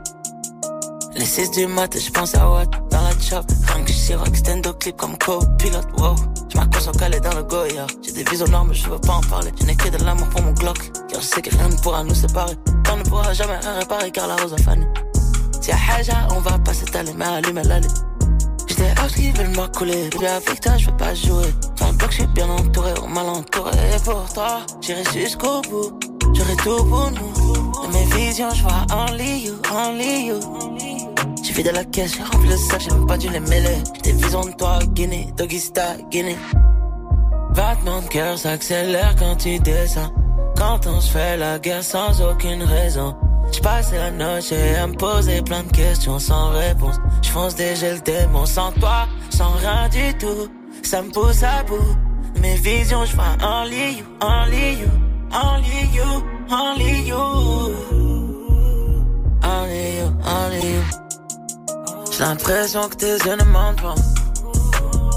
Les 6 du matin, j'pense à what dans la chop. Rien que je stand clip comme co-pilote, wow. J'm'accroche au calé dans le Goya. J'ai des visions noires, mais je veux pas en parler. Je n'ai que de l'amour pour mon Glock. Car je sais que rien ne pourra nous séparer. On ne pourra jamais rien réparer car la rose a fané. Si y'a Haja, on va pas s'étaler, mais allume l'allée. J'étais out qui veulent m'accouler. Bébé, avec toi, je veux pas jouer. Dans le bloc, je suis bien entouré, on mal entouré. Et pour toi, j'irai jusqu'au bout. J'aurai tout pour nous. De mes visions, je vois only you, only. J'ai vidé la caisse, j'ai rempli le sac, j'ai pas dû les mêler. J'ai des visions de toi, Guinée, Doggy Star, Guinée. Battement de cœur s'accélère quand tu descends. Quand on se fait la guerre sans aucune raison. J'passais la noche à me poser plein de questions sans réponse. J'fonce déjà le démon sans toi, sans rien du tout. Ça me pousse à bout. Mes visions, j'vois only you, only you, only you, only you. Only you, only you. J'ai l'impression que tes yeux ne mentent pas.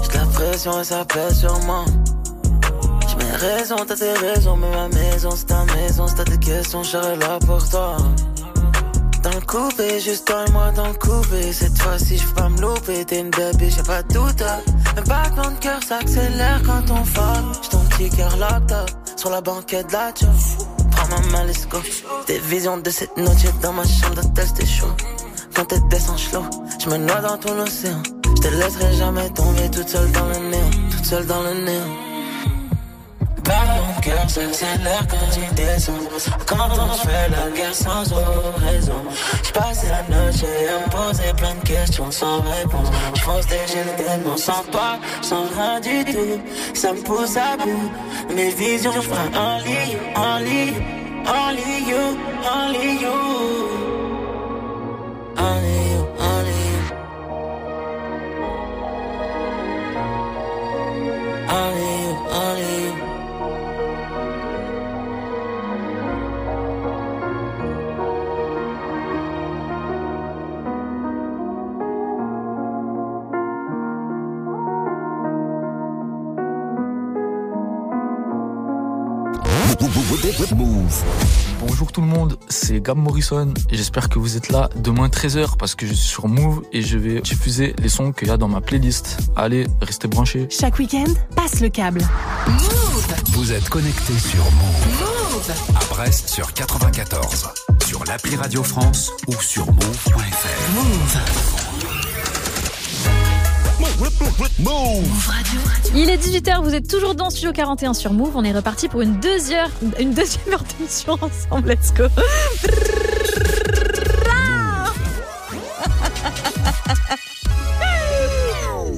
J'ai l'impression et ça pèse sur moi. J'ai mes raisons, t'as tes raisons, mais ma maison c'est ta maison. Si t'as des questions, je là pour toi. Dans le coupé, juste toi et moi dans le coupé. Cette fois-ci, je pas me louper. T'es une baby, j'ai pas de doute. Un battement de cœur s'accélère quand on fuck. J'ai ton petit cœur up sur la banquette de la. Prends ma main, let's go. Visions de cette noche dans ma chambre d'hôtel, c'était chaud. Quand t'es descend slow, je me noie dans ton océan. Je te laisserai jamais tomber toute seule dans le néant, toute seule dans le néant. Par mon cœur s'accélère quand tu descends. Quand on fait la guerre sans raison. J'passe la noche à me poser plein de questions sans réponse. J'fonce déjà le démon sans toi, sans rien du tout. Ça me pousse à bout. Mes visions, j'prends only you, only you, only you, you. Only you, only Bonjour tout le monde, c'est Gab Morrison et j'espère que vous êtes là demain 13h parce que je suis sur Move et je vais diffuser les sons qu'il y a dans ma playlist. Allez, restez branchés. Chaque week-end, passe le câble. Vous êtes connecté sur Move. À Brest sur 94. Sur l'appli Radio France ou sur move.fr. Move. Move Radio. Il est 18h, vous êtes toujours dans Studio 41 sur Move. On est reparti pour une deuxième, une deuxième heure d'émission ensemble. Let's go.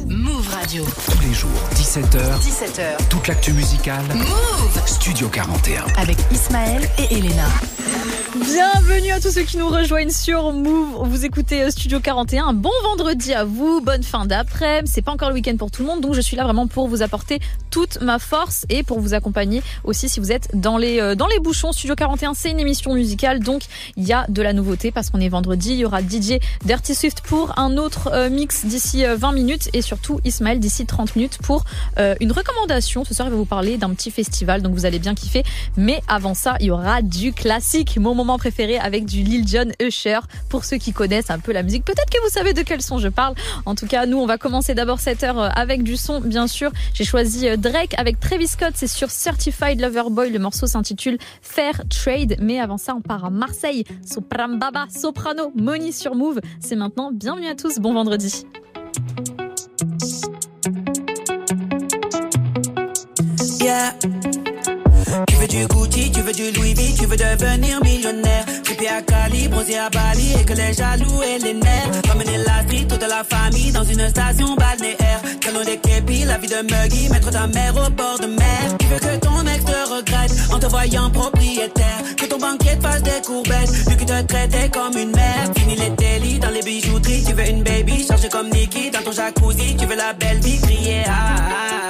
Move Radio. Tous les jours, 17h. 17h. Toute l'actu musicale. Move. Studio 41. Avec Ismaël et Elena. Bienvenue à tous ceux qui nous rejoignent sur Move. Vous écoutez euh, Studio 41. Un bon vendredi à vous. Bonne fin d'après-midi. C'est pas encore le week-end pour tout le monde, donc je suis là vraiment pour vous apporter toute ma force et pour vous accompagner aussi si vous êtes dans les euh, dans les bouchons. Studio 41, c'est une émission musicale, donc il y a de la nouveauté parce qu'on est vendredi. Il y aura DJ Dirty Swift pour un autre euh, mix d'ici euh, 20 minutes et surtout Ismaël d'ici 30 minutes pour une recommandation. Ce soir, il va vous parler d'un petit festival, donc vous allez bien kiffer. Mais avant ça, il y aura du classique, mon moment préféré avec du Lil Jon Usher. Pour ceux qui connaissent un peu la musique, peut-être que vous savez de quel son je parle. En tout cas, nous, on va commencer d'abord cette heure euh, avec du son, bien sûr. J'ai choisi euh, Drake avec Travis Scott. C'est sur Certified Lover Boy. Le morceau s'intitule Fair Trade. Mais avant ça, on part à Marseille. Sopram Baba, Soprano, Money sur Move. C'est maintenant. Bienvenue à tous. Bon vendredi. Tu veux du Gucci, tu veux du Louis V, tu veux devenir millionnaire. Trippé à Cali, bronzé à Bali et que les jaloux et les nerfs. Ramener la street, toute la famille dans une station balnéaire. Calon des képis, la vie de Muggy, mettre ta mère au bord de mer. Tu veux que ton ex te regrette en te voyant propriétaire. Que ton banquier te fasse des courbettes, vu qu'il te traitait comme une mère. Fini les délits dans les bijouteries, tu veux une baby chargée comme Nikki dans ton jacuzzi. Tu veux la belle vie crier ah, ah, ah.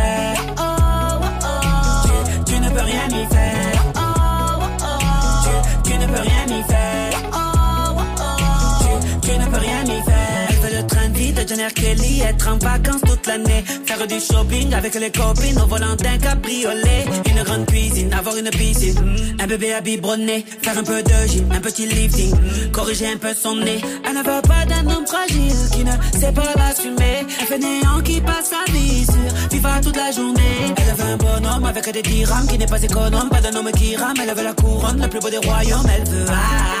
de vie de Jenner Kelly, être en vacances toute l'année. Faire du shopping avec les copines au volant d'un cabriolet. Une grande cuisine, avoir une piscine. Un bébé à biberonner, faire un peu de gym, un petit lifting. Corriger un peu son nez. Elle ne veut pas d'un homme fragile qui ne sait pas l'assumer. Un fainéant qui passe sa vie sur FIFA toute la journée. Elle veut un bonhomme avec des dirhams qui n'est pas économe. Pas d'un homme qui rame, elle veut la couronne, le plus beau des royaumes. Elle veut. ah.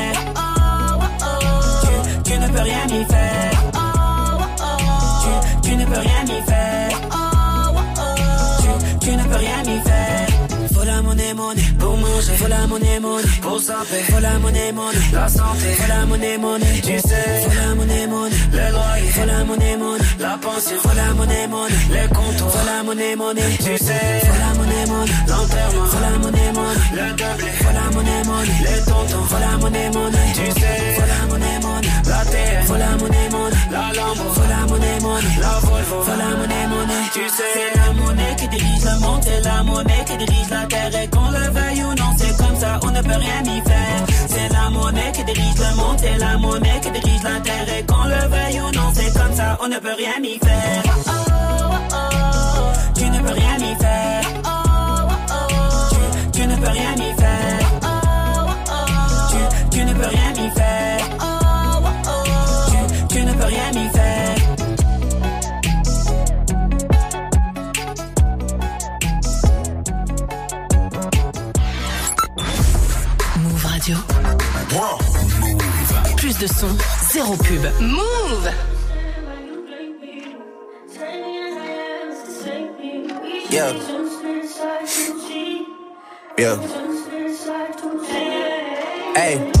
Tu, tu ne peux rien y faire. Tu, tu ne peux rien y faire. Faut la monnaie, monnaie pour manger. Faut la monnaie, pour santé. Faut la monnaie, monnaie la santé. Faut la monnaie, monnaie tu sais. Faut la monnaie, monnaie le loyer. Faut la monnaie, monnaie la pension. Faut la monnaie, monnaie les comptoirs. Faut la monnaie, monnaie tu sais. Faut la monnaie, monnaie l'enterrement. Faut la monnaie, monnaie le doublé. Faut la monnaie, monnaie les tontons. Faut la monnaie, monnaie tu sais. La monnaie, monnaie la monnaie, monnaie la lampe. La monnaie, monnaie la Volvo. La monnaie, monnaie tu sais. C'est la monnaie qui dirige le monde. C'est la monnaie qui dirige la terre. Et qu'on le veuille ou non, c'est comme ça. On ne peut rien y faire. C'est la monnaie qui dirige le monde. C'est la monnaie qui dirige la terre. Et qu'on le veuille ou non, c'est comme ça. On ne peut rien y faire. Tu ne peux rien y faire. Tu, tu ne peux rien y faire. Plus de son, zéro pub. Move Yeah. Yeah. Hey.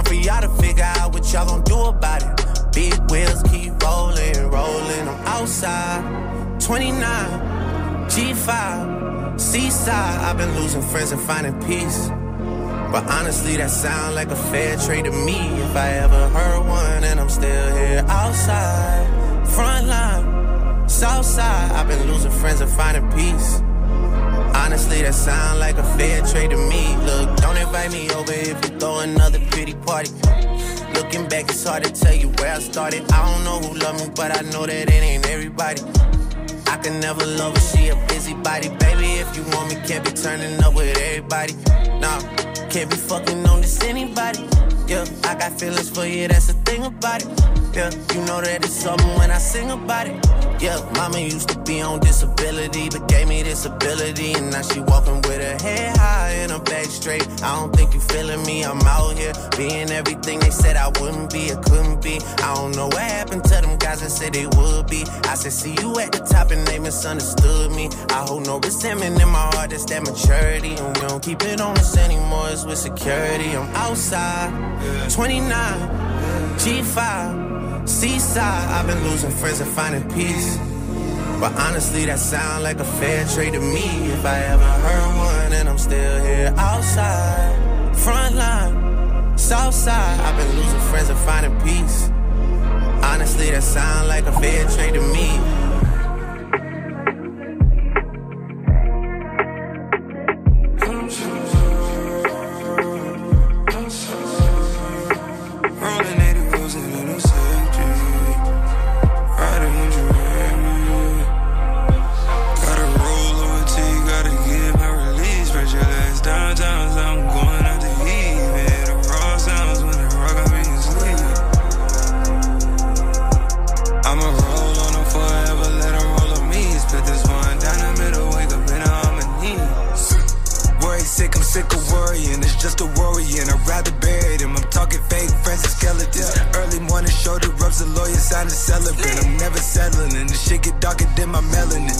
Time for y'all to figure out what y'all gon' do about it. Big wheels keep rolling, rolling. I'm outside, 29, G5, seaside. I've been losing friends and finding peace. But honestly, that sound like a fair trade to me. If I ever heard one, and I'm still here outside, front line, south side. I've been losing friends and finding peace. Honestly, that sound like a fair trade to me. Look, don't invite me over if you throw another pretty party. Looking back, it's hard to tell you where I started. I don't know who loved me, but I know that it ain't everybody. I can never love her, she a busybody. Baby, if you want me, can't be turning up with everybody. Nah, can't be fucking on this anybody. Yeah, I got feelings for you, that's the thing about it. Yeah, you know that it's something when I sing about it. Yeah, mama used to be on disability, but gave me this ability. And now she walking with her head high and her back straight. I don't think you feeling me, I'm out here being everything they said I wouldn't be, or couldn't be. I don't know what happened to them guys that said they would be. I said, see you at the top and they misunderstood me. I hold no resentment in my heart, that's that maturity. And we don't keep it on us anymore, it's with security. I'm outside, 29, G5, seaside. I've been losing friends and finding peace. But honestly, that sound like a fair trade to me. If I ever heard one, and I'm still here outside, front line, south side. I've been losing friends and finding peace. Honestly, that sound like a fair trade to me. Just a worrying. I'd rather bury them. I'm talking fake friends and skeletons. Early morning show shoulder rubs, the lawyer sign a celebrant. I'm never settling, and the shit get darker than my melanin.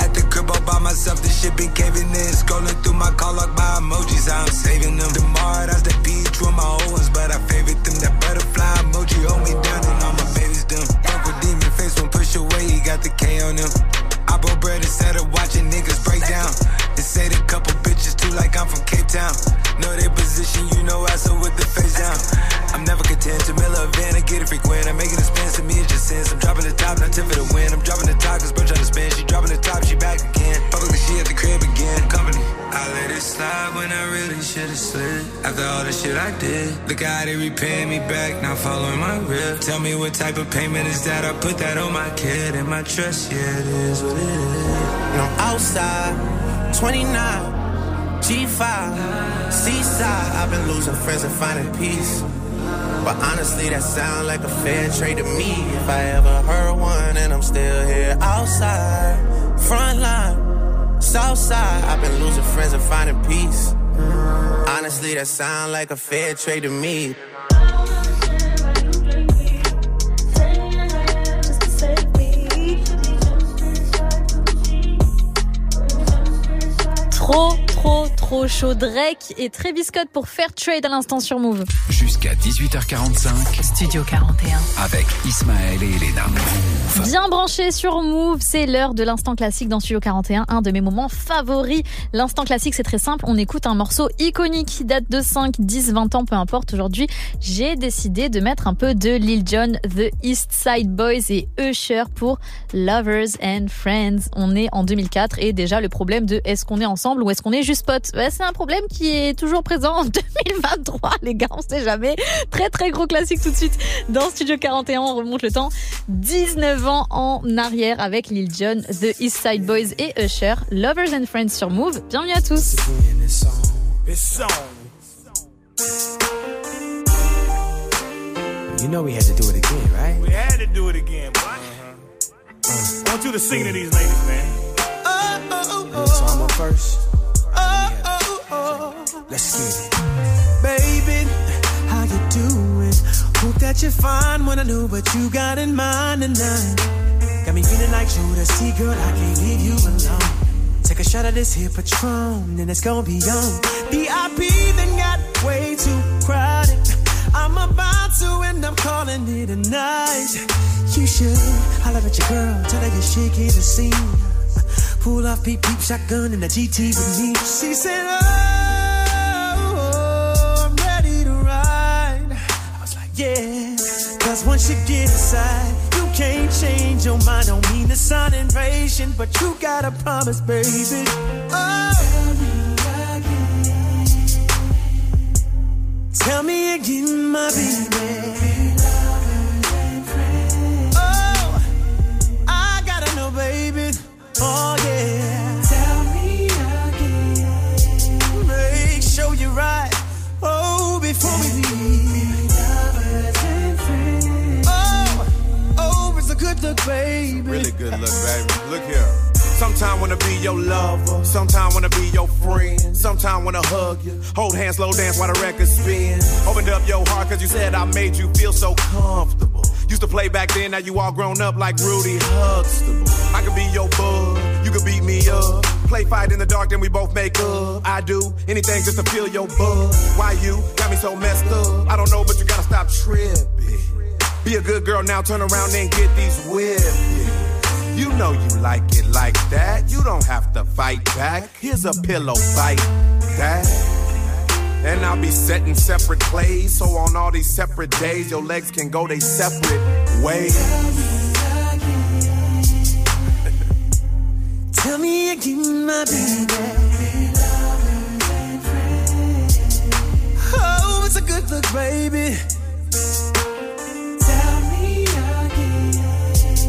At the crib all by myself, this shit been caving in. Scrolling through my call log by emojis, I'm saving them. Tomorrow, that's the beach with my old ones, but I favorite them. That butterfly emoji hold me down, and all my babies them. With demon face won't push away, he got the K on him. I broke bread instead of watching niggas break down. They say the couple bitches too like I'm from Cape Town. Know their position, you know I so with the face down. I'm never content to mill a van and get it frequent. I'm making a spin, to me it's just sense. I'm dropping the top, not tip for the win. I'm dropping the top, cause bro trying to spin. She dropping the top, she back again. Publicly, she at the crib again. Company. I let it slide when I really should've slid. After all the shit I did, look how they repaying me back, now following my rip. Tell me what type of payment is that? I put that on my kid and my trust, yeah, it is what it is. I'm outside, 29, G5, seaside. I've been losing friends and finding peace. But honestly, that sound like a fair trade to me. If I ever heard one, and I'm still here outside, front line, south side. I've been losing friends and finding peace. Honestly, that sound like a fair trade to me. Trop, trop, trop chaud. Drake et Travis Scott pour faire trade à l'instant sur Move. Jusqu'à 18h45. Studio 41. Avec Ismaël et Elena. Move. Bien branché sur Move, c'est l'heure de l'instant classique dans Studio 41, un de mes moments favoris. L'instant classique, c'est très simple, on écoute un morceau iconique qui date de 5, 10, 20 ans, peu importe. Aujourd'hui, j'ai décidé de mettre un peu de Lil Jon, The East Side Boys et Usher pour Lovers and Friends. On est en 2004 et déjà le problème de est-ce qu'on est ensemble ou est-ce qu'on est juste potes? Ouais, C'est un problème qui est toujours présent en 2023, les gars, on sait jamais. Très très gros classique tout de suite dans Studio 41, on remonte le temps 19 ans en arrière avec Lil Jon, The East Side Boys et Usher, Lovers and Friends sur Move. Bienvenue à tous. You know we had to do it again, right? We had to do it again, boy. I want you to sing to these ladies, man. So I'm up first? Let's get it. Baby, how you doing? Hope that you're fine when I know what you got in mind tonight. Got me feeling like Judas, see girl, I can't leave you alone. Take a shot of this here Patron, and it's gonna be on. VIP then got way too crowded. I'm about to end up calling it a night. You should holler at your girl, tell her you're shaking the scene. Pull off peep peep shotgun in the GT with me. She said, oh, oh, I'm ready to ride. I was like, Yeah. Cause once you get inside, you can't change your mind. Don't mean to sound impatient, but you gotta promise, baby. Oh. Tell me again, my baby. Oh yeah. Tell me again. Make sure you're right. Oh, before we leave. Be oh, oh, it's a good look, baby. Really good look, baby. Look here. Sometimes wanna be your lover, sometimes wanna be your friend, sometimes wanna hug you. Hold hands, slow dance while the record spins. Opened up your heart cause you said I made you feel so comfortable. Used to play back then, now you all grown up like Rudy Huxtable. I could be your bud, you could beat me up. Play fight in the dark, then we both make up. I do anything just to feel your buzz. Why you got me so messed up? I don't know, but you gotta stop tripping. Be a good girl now, turn around and get these whipped. You know you like it like that. You don't have to fight back. Here's a pillow fight that. And I'll be setting separate plays. So on all these separate days, your legs can go they separate ways. Tell me again, my baby. Oh, it's a good look, baby. Tell me again.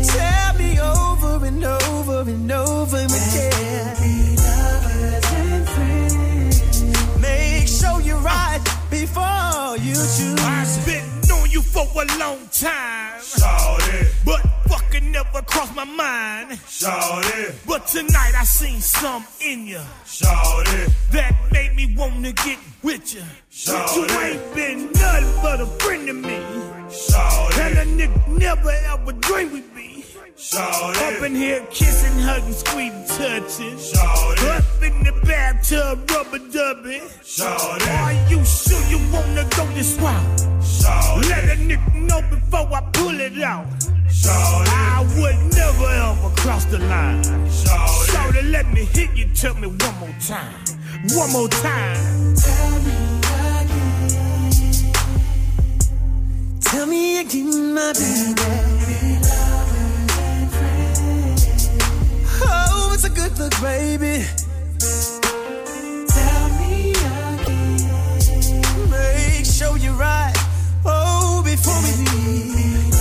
Tell me over and over and over again. Before you choose. I've been on you for a long time. But fucking never crossed my mind. But tonight I seen some in you. That made me wanna get with you. You ain't been nothing but a friend to me. And a nigga never ever dreamed we'd be. Up in here kissing, hugging, squeezing, touching. Shawty. Up in the bathtub, rubber dubbing. Are you sure you wanna go this route? Shawty. Let a nigga know before I pull it out. Shawty. I would never ever cross the line. Shorty, let me hit you. Tell me one more time. One more time. Tell me again. Tell me again, my baby. Oh, it's a good look, baby. Tell me again. Make sure you're right. Oh, before we leave.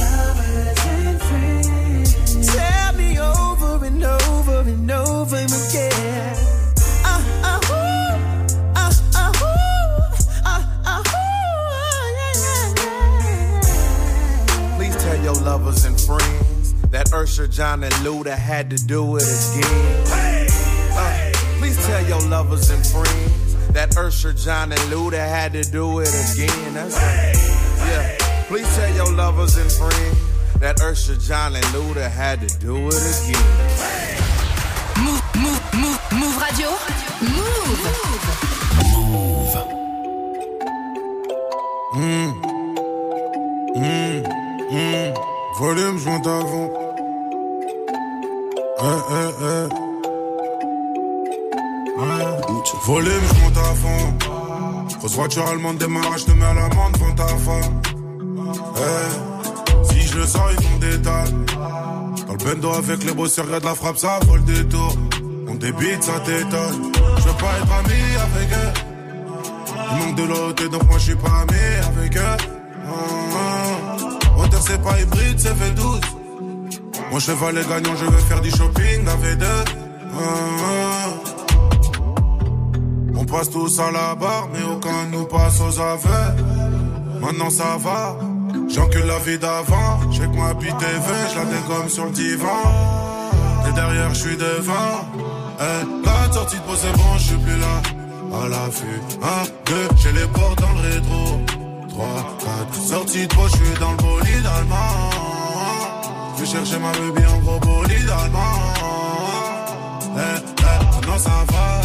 Tell me over and over and over again. Please tell your lovers and friends that Ursha, John, and Luda had to do it again. Uh, please tell your lovers and friends that Ursha, John, and Luda had to do it again. That's it. Yeah. Please tell your lovers and friends that Ursha, John, and Luda had to do it again. Move, move, move, move radio. Move. Mmh. Mmh. Mmh. Volume, je monte avant. Eh, eh, eh. Volume, je monte à fond. Grosse voiture allemande démarrage, je te mets à l'amende devant ta femme. Eh. Si je le sens, ils font des dalles. Dans le bendo avec les bossers, regarde la frappe, ça vole des tours. On débite, ça t'étonne. Je veux pas être ami avec eux. Il manque de l'autre, donc moi je suis pas ami avec eux. Ah, ah. Moteur c'est pas hybride, c'est V12. Mon cheval est gagnant, je veux faire du shopping avec deux. Ah, ah. On passe tous à la barre, mais aucun nous passe aux aveux. Maintenant ça va, j'encule la vie d'avant. J'ai que ma bite TV, je la dégomme sur le divan. Et derrière, je suis devant. Eh, la sortie de pause, c'est bon, je suis plus là. À l'affût, un, deux, j'ai les portes dans le rétro. 3, 4, sortie de je suis dans le bolide allemand. Je chercher ma baby en gros bolide allemand. Eh, eh, maintenant ça va.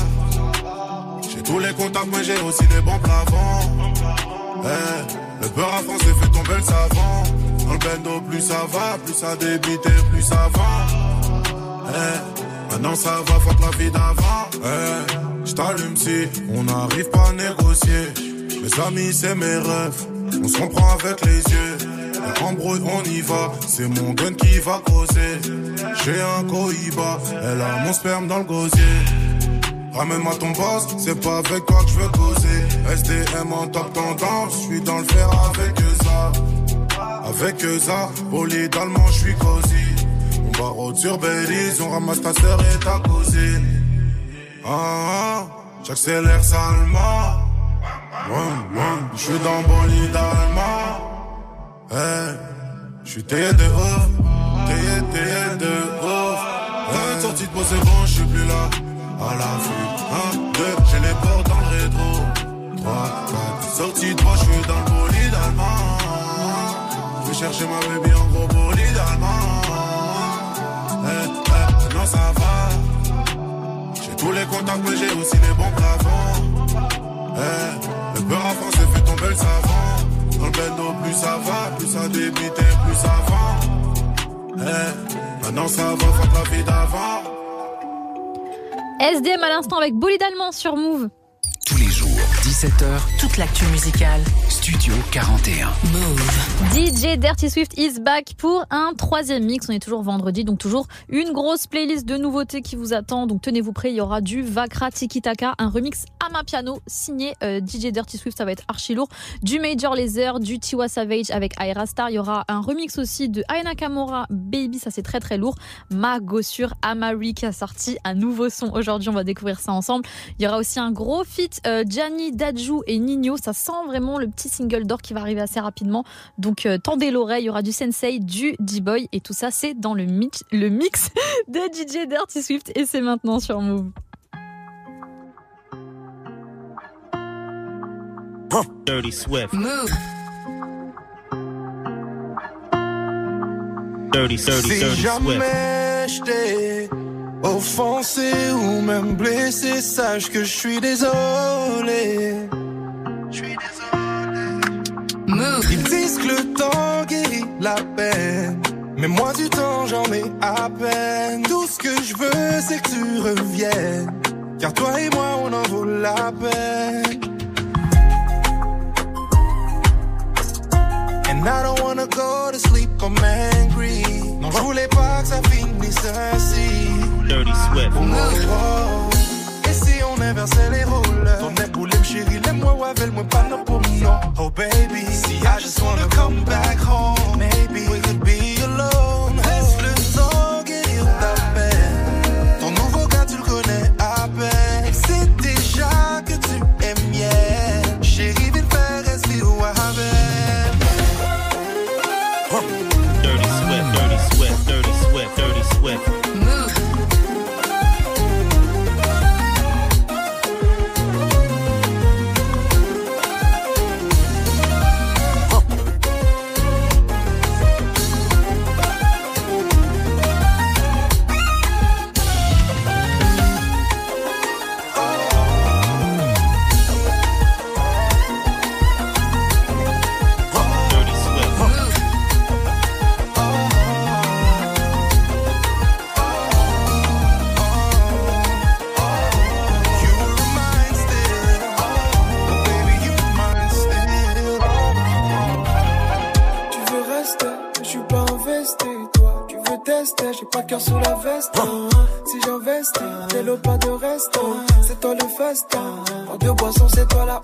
J'ai tous les contacts, mais j'ai aussi des bons plafonds. Eh, le beurre à France fait tomber le savant. Dans le bendo, plus ça va, plus ça débite et plus ça va. Maintenant ça va, fuck la vie d'avant. Eh, j't'allume si on n'arrive pas à négocier. Mes amis, c'est mes rêves. On se comprend avec les yeux. Embrouille, on y va. C'est mon gun qui va causer. J'ai un cohiba. Elle a mon sperme dans le gosier. Ramène-moi ton boss, c'est pas avec toi que je veux causer. SDM en top tendance, je suis dans le fer avec ça. Avec ça, bolide allemand, je suis cosy. On barre sur Belize, on ramasse ta sœur et ta cousine. Ah, ah, j'accélère salement. Je suis dans bolide allemand. Eh, je suis taillé de ouf, taillé, taillé de ouf. Un sortie de moi, c'est bon, je suis plus là. À la vue, un, deux, j'ai les portes dans le rétro. Trois, quatre, sortie de moi, je suis dans le bolide allemand. Je vais chercher ma baby en gros bolide allemand. Eh, eh, non, ça va. J'ai tous les contacts, mais j'ai aussi les bons plafonds. Eh, le beurre à français fait tomber le savon. Dans le bendo, plus ça va, plus ça débite et plus ça vend. Eh, maintenant ça va, faut la vie d'avant. SDM à l'instant avec Bolide Allemand sur Move. Tous les jours, 17h, Toute l'actu musicale. Studio 41. Move. DJ Dirty Swift is back pour un troisième mix. On est toujours vendredi, donc toujours une grosse playlist de nouveautés qui vous attend. Donc tenez-vous prêts, il y aura du Vakra Tiki Taka, un remix à ma piano signé euh, DJ Dirty Swift, ça va être archi lourd. Du Major Lazer, du Tiwa Savage avec Aira Star. Il y aura un remix aussi de Aya Nakamura, Baby, ça c'est très très lourd. Ma gossure Amari qui a sorti un nouveau son aujourd'hui, on va découvrir ça ensemble. Il y aura aussi un gros feat euh, Gianni, Et Nino. Ça sent vraiment le petit single d'or qui va arriver assez rapidement. Donc euh, tendez l'oreille, il y aura du Sensei, du D-Boy et tout ça c'est dans le mix, le mix de DJ Dirty Swift et c'est maintenant sur Move. Dirty Swift. Move. Dirty, dirty, Si dirty Swift. Offensé ou même blessé, sache que je suis désolé. Je suis Move. Ils disent que le temps guérit la peine. Mais moi du temps j'en ai à peine. Tout ce que je veux c'est que tu reviennes. Car toi et moi on en vaut la peine. And I don't wanna go to sleep, I'm angry. Non, je voulais pas que ça finisse ainsi. Dirty Swift. Et si on inversait les rôles? Ton chérie, l'aime-moi ou avec-moi, pas non pour non. Oh baby, see, I just wanna come back home. Maybe Deux boissons, c'est toi la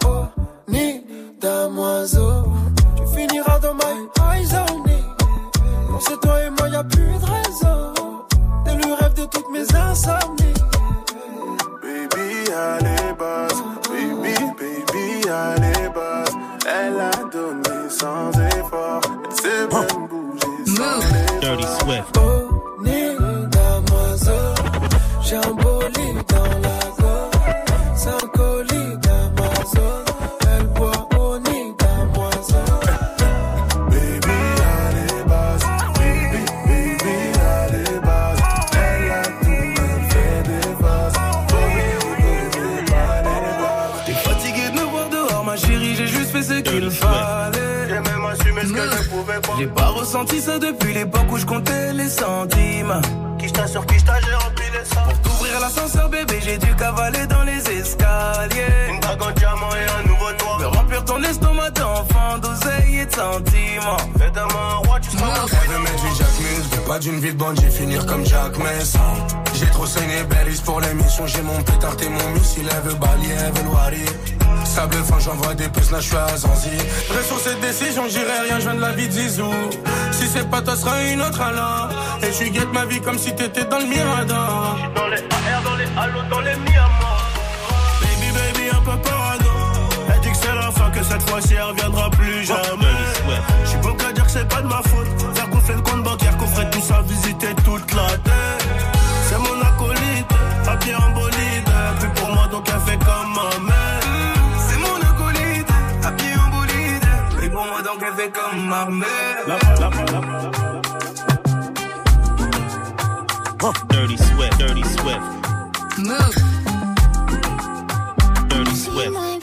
d'une vie de bandit, finir comme Jack Mess. J'ai trop saigné Berries pour l'émission, j'ai mon pétard et mon missile, elle veut elle veut. Sable fin, j'envoie des puces, là je suis à Zanzi. Reste sur cette décision, j'irai rien, je viens de la vie de Zizou. Si c'est pas toi, sera une autre alors. Et je guette ma vie comme si t'étais dans le Mirador. Dans les AR, dans les halos, dans les Miamas. Baby, baby, un peu parano. Elle dit que c'est la fin, que cette fois-ci elle reviendra plus jamais. Dirty Swift. Je suis bon qu'à dire que c'est pas de ma faute. Faire gonfler le compte prêt tous visiter toute la terre. C'est mon acolyte, à pied en bolide. Puis pour moi, donc elle fait comme ma mère. C'est mon acolyte, à pied en bolide. Puis pour moi, donc elle fait comme ma mère. Dirty sweat Dirty sweat Dirty sweat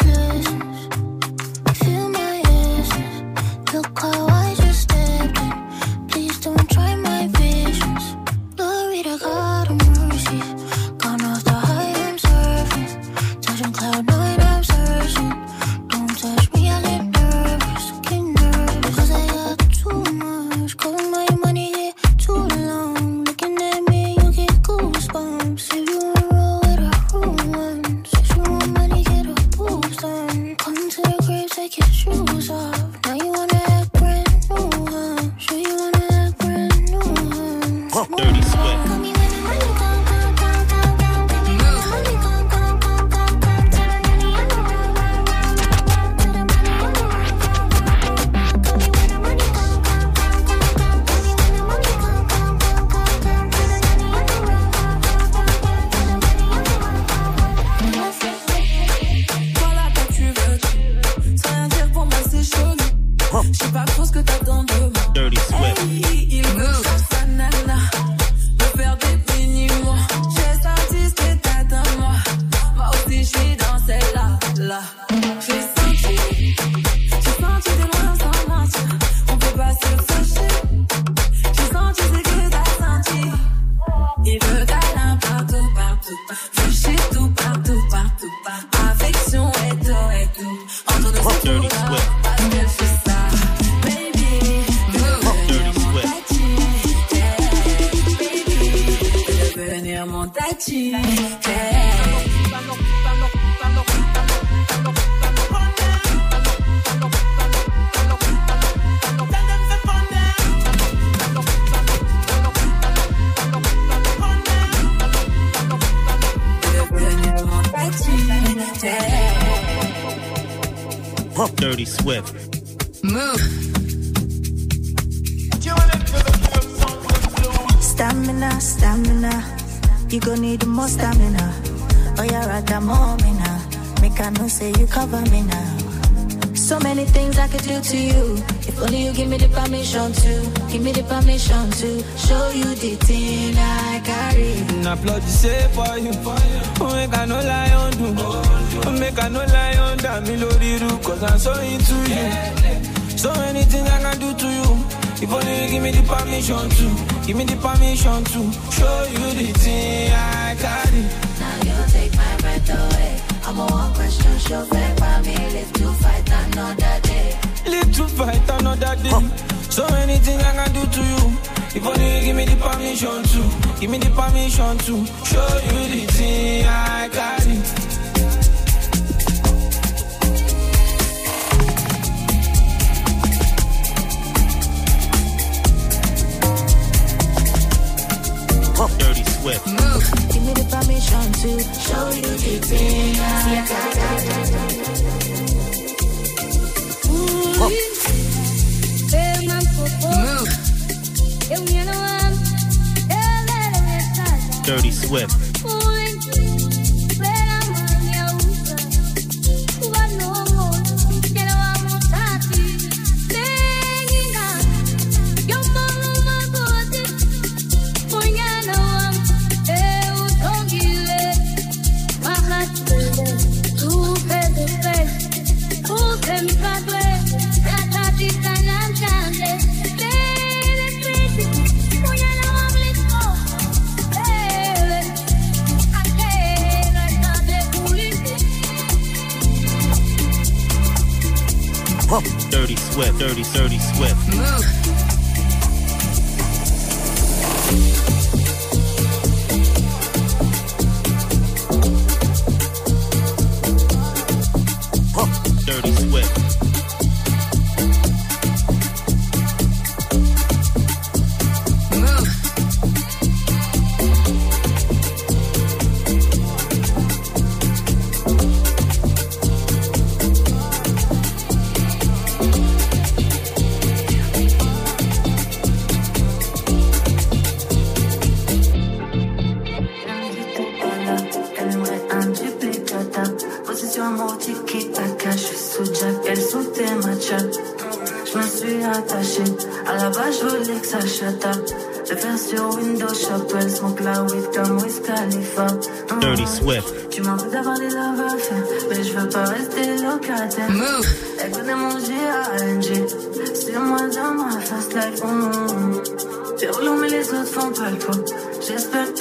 dirty swift, dirty, dirty swift. Move.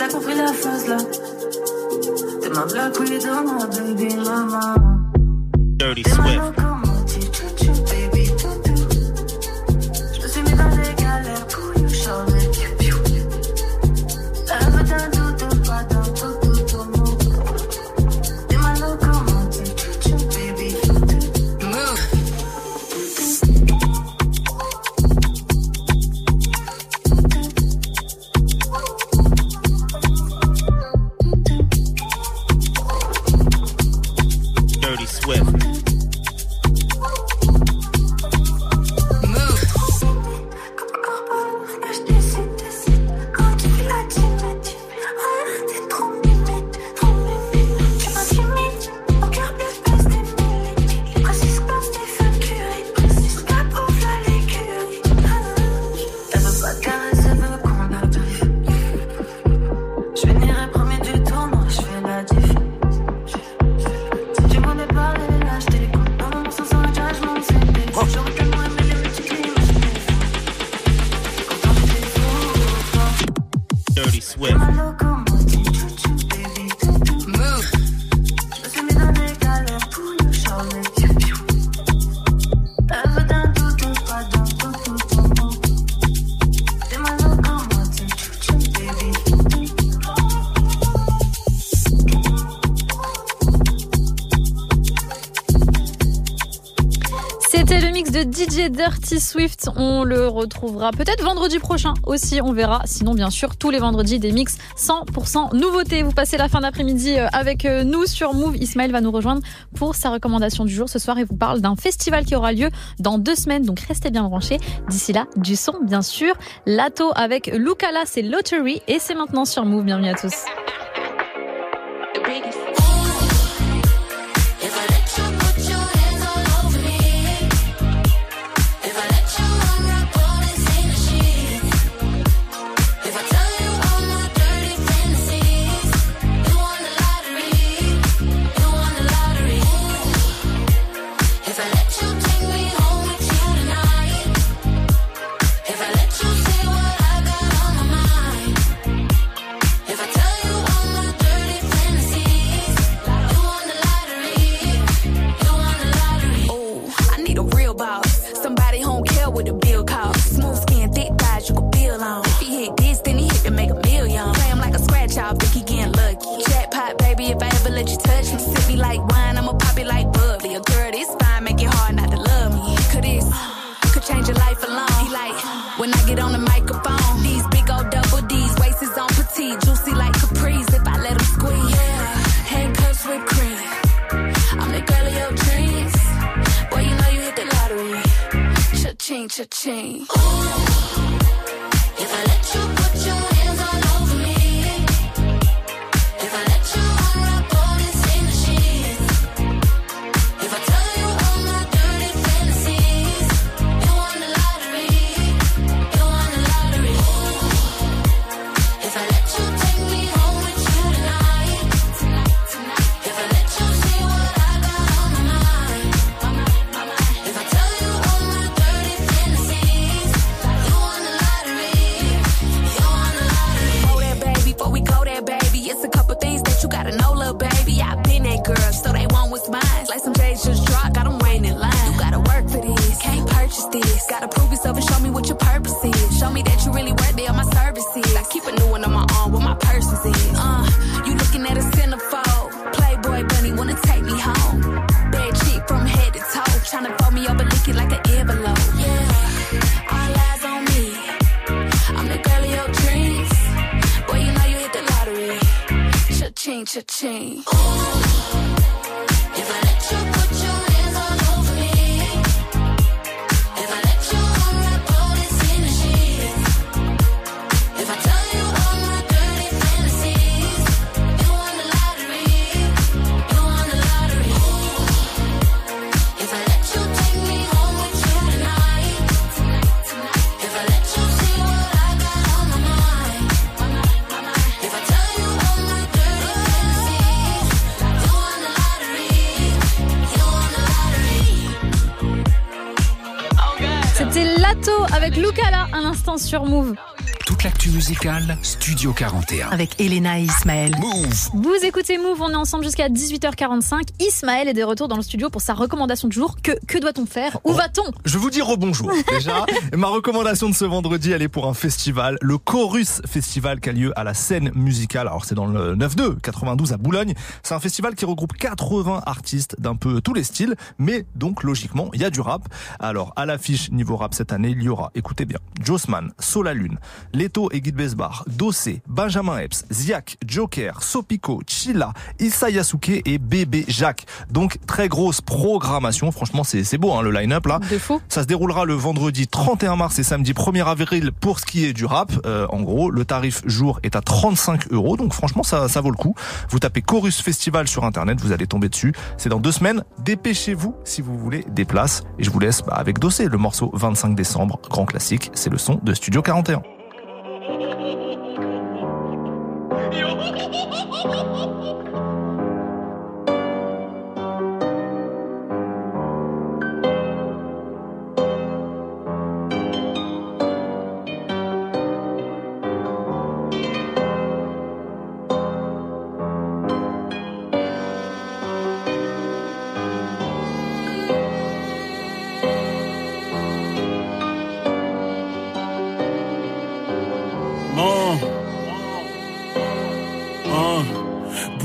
compris la phase là. T'es ma Black Widow, ma baby. DJ Dirty Swift. On le retrouvera peut-être vendredi prochain aussi, on verra. Sinon, bien sûr, tous les vendredis, des mix 100% nouveautés. Vous passez la fin d'après-midi euh, avec euh, nous sur Move. Ismaël va nous rejoindre pour sa recommandation du jour ce soir et vous parle d'un festival qui aura lieu dans deux semaines. Donc restez bien branchés. D'ici là, du son, bien sûr. Lato avec Lucala, c'est Lottery et c'est maintenant sur Move. Bienvenue à tous. Sur Move. Musicale, Studio 41. Avec Elena et Ismaël. Move. Vous écoutez Move, on est ensemble jusqu'à 18h45. Ismaël est de retour dans le studio pour sa recommandation du jour. Que, que doit-on faire Où va-t-on Je vous dire rebonjour déjà. Ma recommandation de ce vendredi, elle est pour un festival, le Chorus Festival qui a lieu à la scène musicale. Alors c'est dans le 9-2, 92 à Boulogne. C'est un festival qui regroupe 80 artistes d'un peu tous les styles, mais donc logiquement il y a du rap. Alors à l'affiche niveau rap cette année, il y aura, écoutez bien, Jossman, Solalune, Leto et Guy Besbar, Dossé, Benjamin Epps, Ziak, Joker, Sopico, Chila, Issa Yasuke et Bébé Jacques. Donc très grosse programmation. Franchement, c'est c'est beau hein, le line-up là. De fou. Ça se déroulera le vendredi 31 mars et samedi 1er avril pour ce qui est du rap. Euh, en gros, le tarif jour est à 35 euros. Donc franchement, ça, ça vaut le coup. Vous tapez Chorus Festival sur internet, vous allez tomber dessus. C'est dans deux semaines. Dépêchez-vous si vous voulez des places. Et je vous laisse bah, avec Dossé, le morceau 25 décembre, grand classique. C'est le son de Studio 41. Non.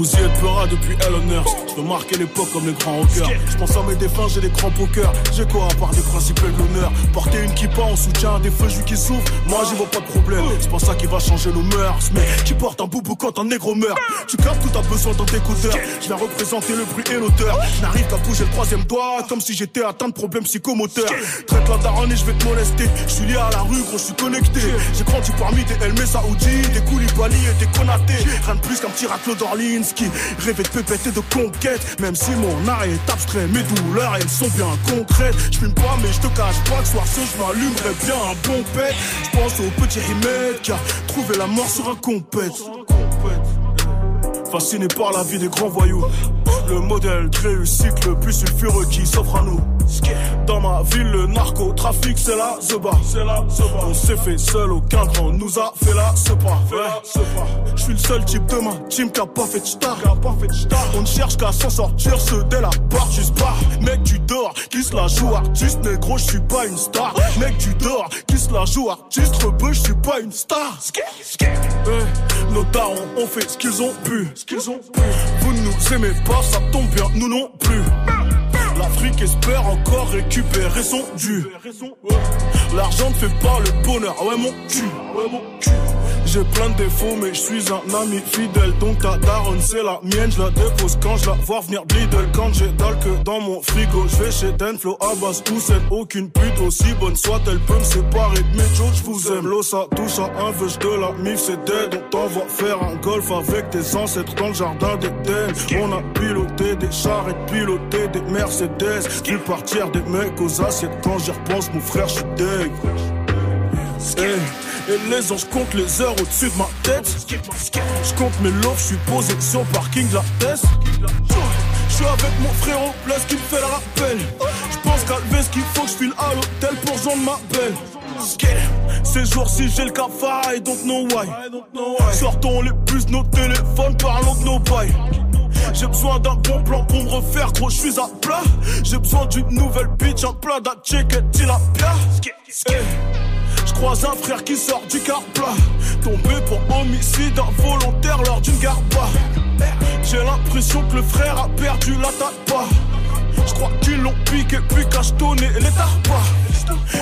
Bousier pleura depuis Musk. Je veux marquer l'époque comme les grands rockers. Je pense à mes défunts, j'ai des au cœur. J'ai quoi à part des principes de l'honneur Porter une kippa en soutien à des feux qui souffrent. Moi, j'y vois pas de problème. C'est pas ça qui va changer nos mœurs. Mais qui porte un boubou quand un négro meurt? Tu captes tout t'as besoin d'un décodeur. Je viens représenter le bruit et l'auteur. N'arrive qu'à bouger le troisième doigt comme si j'étais atteint de problèmes psychomoteurs. Traite la daronne et je vais te molester. Je suis lié à la rue, gros, je suis connecté. J'ai grandi parmi des Elmé Saoudi, des Koulibaly et des Konaté. Rien de plus qu'un petit raclo d'Orlinski. Rêver de pépette et de conquête. Même si mon art est abstrait, mes douleurs elles sont bien concrètes. Je fume pas, mais je te cache pas que soir ce je m'allumerais bien un bon pet. Je pense au petit Rimet qui a la mort sur un compète. Fasciné par la vie des grands voyous. Le modèle de réussite le plus sulfureux qui s'offre à nous. Dans ma ville, le narcotrafic, c'est la zeba. On s'est fait seul, aucun grand nous a fait la sepa. Je suis le seul type de ma team qui a pas fait de star. On ne cherche qu'à s'en sortir, ce dès la part, juste pas. Mec, tu dors, qui se la joue artiste, négro, je suis pas une star. Mec, tu dors, qui se la joue artiste, rebeu, je suis pas une star. Nos darons ont fait ce qu'ils ont pu. Vous ne nous aimez pas, ça tombe bien, nous non plus. L'Afrique espère encore récupérer son dû? L'argent ne fait pas le bonheur, ouais mon cul. J'ai plein de défauts, mais je suis un ami fidèle. Donc ta daronne, c'est la mienne. Je la dépose quand je la vois venir de. Quand j'ai dalle que dans mon frigo, je vais chez Denflo, Abbas, Hussein. Aucune pute aussi bonne soit-elle peut me séparer de mes. Je vous aime. L'eau, ça touche à un veuche de la mif, c'est dead. On t'envoie faire un golf avec tes ancêtres dans le jardin d'Eden. On a piloté des chars et piloté des Mercedes. Vu partir des mecs aux assiettes. Quand j'y repense, mon frère, je suis deg. Et les anges comptent les heures au-dessus de ma tête. Je compte mes lots, je suis posé sur parking de la test. Je suis avec mon frérot, place qui me fait le rappel. Je pense qu'à lever ce qu'il faut que je file à l'hôtel pour joindre ma belle. Ces jours-ci j'ai le cafard, I don't know why. Sortons les puces, nos téléphones, parlons de nos bails. J'ai besoin d'un bon plan pour me refaire, gros, je suis à plat. J'ai besoin d'une nouvelle bitch, un plat d'un tilapia. Eh, Je croise un frère qui sort du car. Tombé pour homicide involontaire lors d'une garba. J'ai l'impression que le frère a perdu la tête pas. Je crois qu'ils l'ont piqué puis cachetonné les tarpas.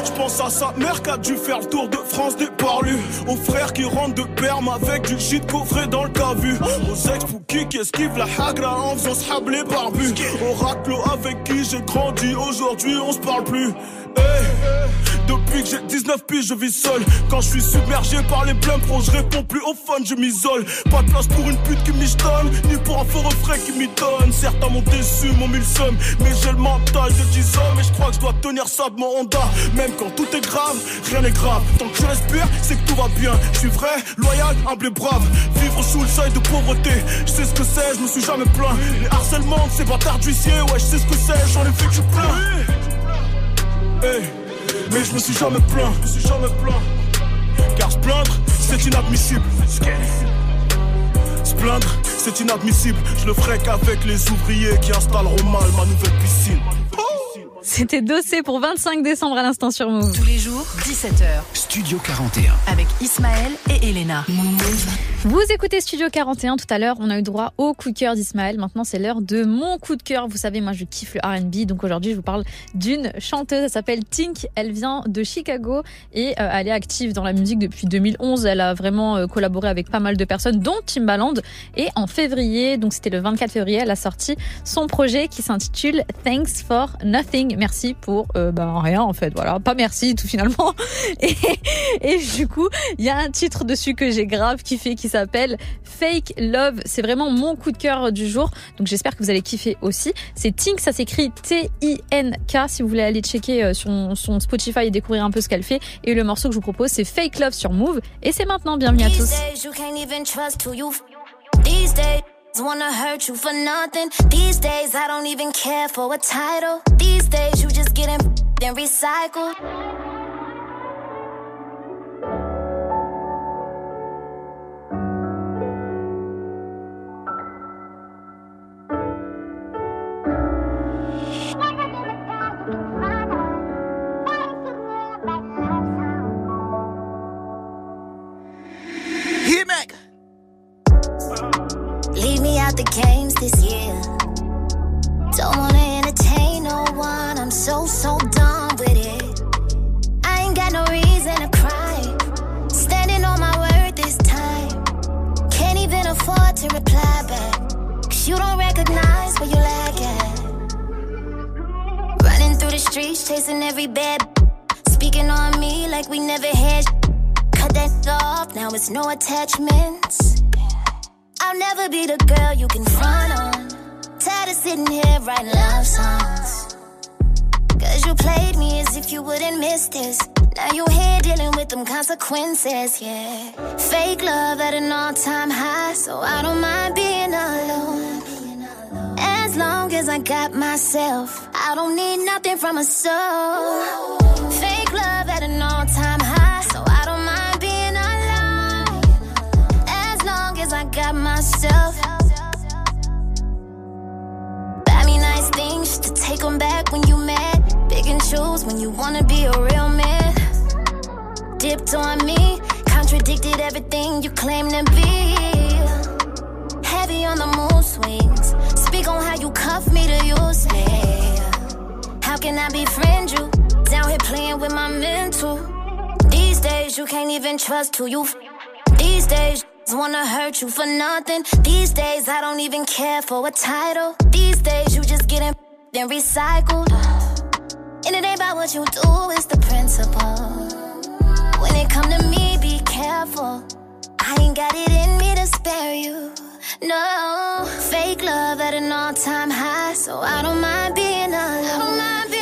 Je pense à sa mère qui a dû faire le tour de France des parlus. Aux frères qui rentrent de perme avec du shit coffré dans le cavu. Aux ex qui qui esquivent la hagra en faisant se les barbus? Au raclo avec qui j'ai grandi, aujourd'hui on se parle plus. Depuis que j'ai 19 piges, je vis seul. Quand je suis submergé par les pleins pros, je réponds plus au fun, je m'isole. Pas de place pour une pute qui michetonne, ni pour un faux refrain qui m'y donne. Certains m'ont déçu, m'ont mis le seum, mais j'ai le mental de 10 hommes. Et je crois que je dois tenir ça de mon Honda. Même quand tout est grave, rien n'est grave. Tant que je respire, c'est que tout va bien. Je suis vrai, loyal, humble et brave. Vivre sous le seuil de pauvreté, je sais ce que c'est, je me suis jamais plaint. Les harcèlements, de ces bâtards d'huissiers, ouais, je sais ce que c'est, j'en ai vécu plein. Hey. Mais je me suis jamais plaint. Je me suis jamais plaint. Car se plaindre, c'est inadmissible. Se plaindre, c'est inadmissible. Je le ferai qu'avec les ouvriers qui installeront mal ma nouvelle piscine. C'était Dossé pour 25 décembre à l'instant sur Move. Tous les jours, 17h. Studio 41. Avec Ismaël et Elena. Vous écoutez Studio 41 tout à l'heure, on a eu droit au coup de cœur d'Ismaël. Maintenant, c'est l'heure de mon coup de cœur. Vous savez, moi, je kiffe le R&B, donc aujourd'hui, je vous parle d'une chanteuse. Elle s'appelle Tink. Elle vient de Chicago et euh, elle est active dans la musique depuis 2011. Elle a vraiment euh, collaboré avec pas mal de personnes, dont Timbaland. Et en février, donc c'était le 24 février, elle a sorti son projet qui s'intitule Thanks for Nothing. Merci pour euh, ben, rien en fait. Voilà, pas merci tout finalement. Et, du coup, il y a un titre dessus que j'ai grave kiffé qui s'appelle Fake Love. C'est vraiment mon coup de cœur du jour. Donc j'espère que vous allez kiffer aussi. C'est Tink, ça s'écrit T-I-N-K si vous voulez aller checker euh, son, son Spotify et découvrir un peu ce qu'elle fait. Et le morceau que je vous propose, c'est Fake Love sur Move. Et c'est maintenant. Bienvenue à tous. Wanna hurt you for nothing. These days I don't even care for a title. These days you just getting then recycled. Hit Mac. Leave me out the games this year. Don't wanna entertain no one. I'm so, so done with it. I ain't got no reason to cry. Standing on my word this time. Can't even afford to reply back. Cause you don't recognize where you lag at. Running through the streets, chasing every bad. Speaking on me like we never had. Cut that off, now it's no attachments. I'll never be the girl you can front on. Tired of sitting here writing love songs. Cause you played me as if you wouldn't miss this. Now you're here dealing with them consequences, yeah. Fake love at an all time high, so I don't mind being alone. As long as I got myself, I don't need nothing from a soul. Fake love at an all time myself. Buy me nice things to take them back when you mad. Pick and choose when you wanna be a real man. Dipped on me, contradicted everything you claim to be. Heavy on the mood swings. Speak on how you cuff me to use me. How can I befriend you? Down here playing with my mental. These days you can't even trust who you. These days wanna hurt you for nothing. These days I don't even care for a title. These days you just getting then recycled. And it ain't about what you do, it's the principle. When it come to me, be careful. I ain't got it in me to spare you. No, fake love at an all-time high, so I don't mind being alone. I don't mind being alone.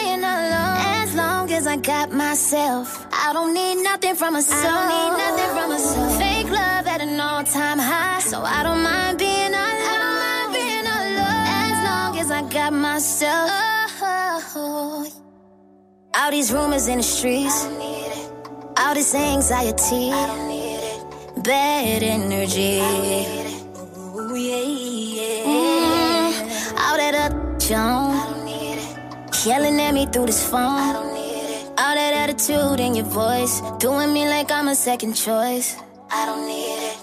As I got myself, I don't need nothing from a soul. I don't need nothing from a soul. Fake love at an all-time high, so I don't mind being alone. I don't mind being alone. As long as I got myself. All these rumors in the streets. All this anxiety. Bad energy. Ooh, yeah, yeah. Mm, all that up, John. Yelling at me through this phone. All that attitude in your voice. Doing me like I'm a second choice. I don't need it.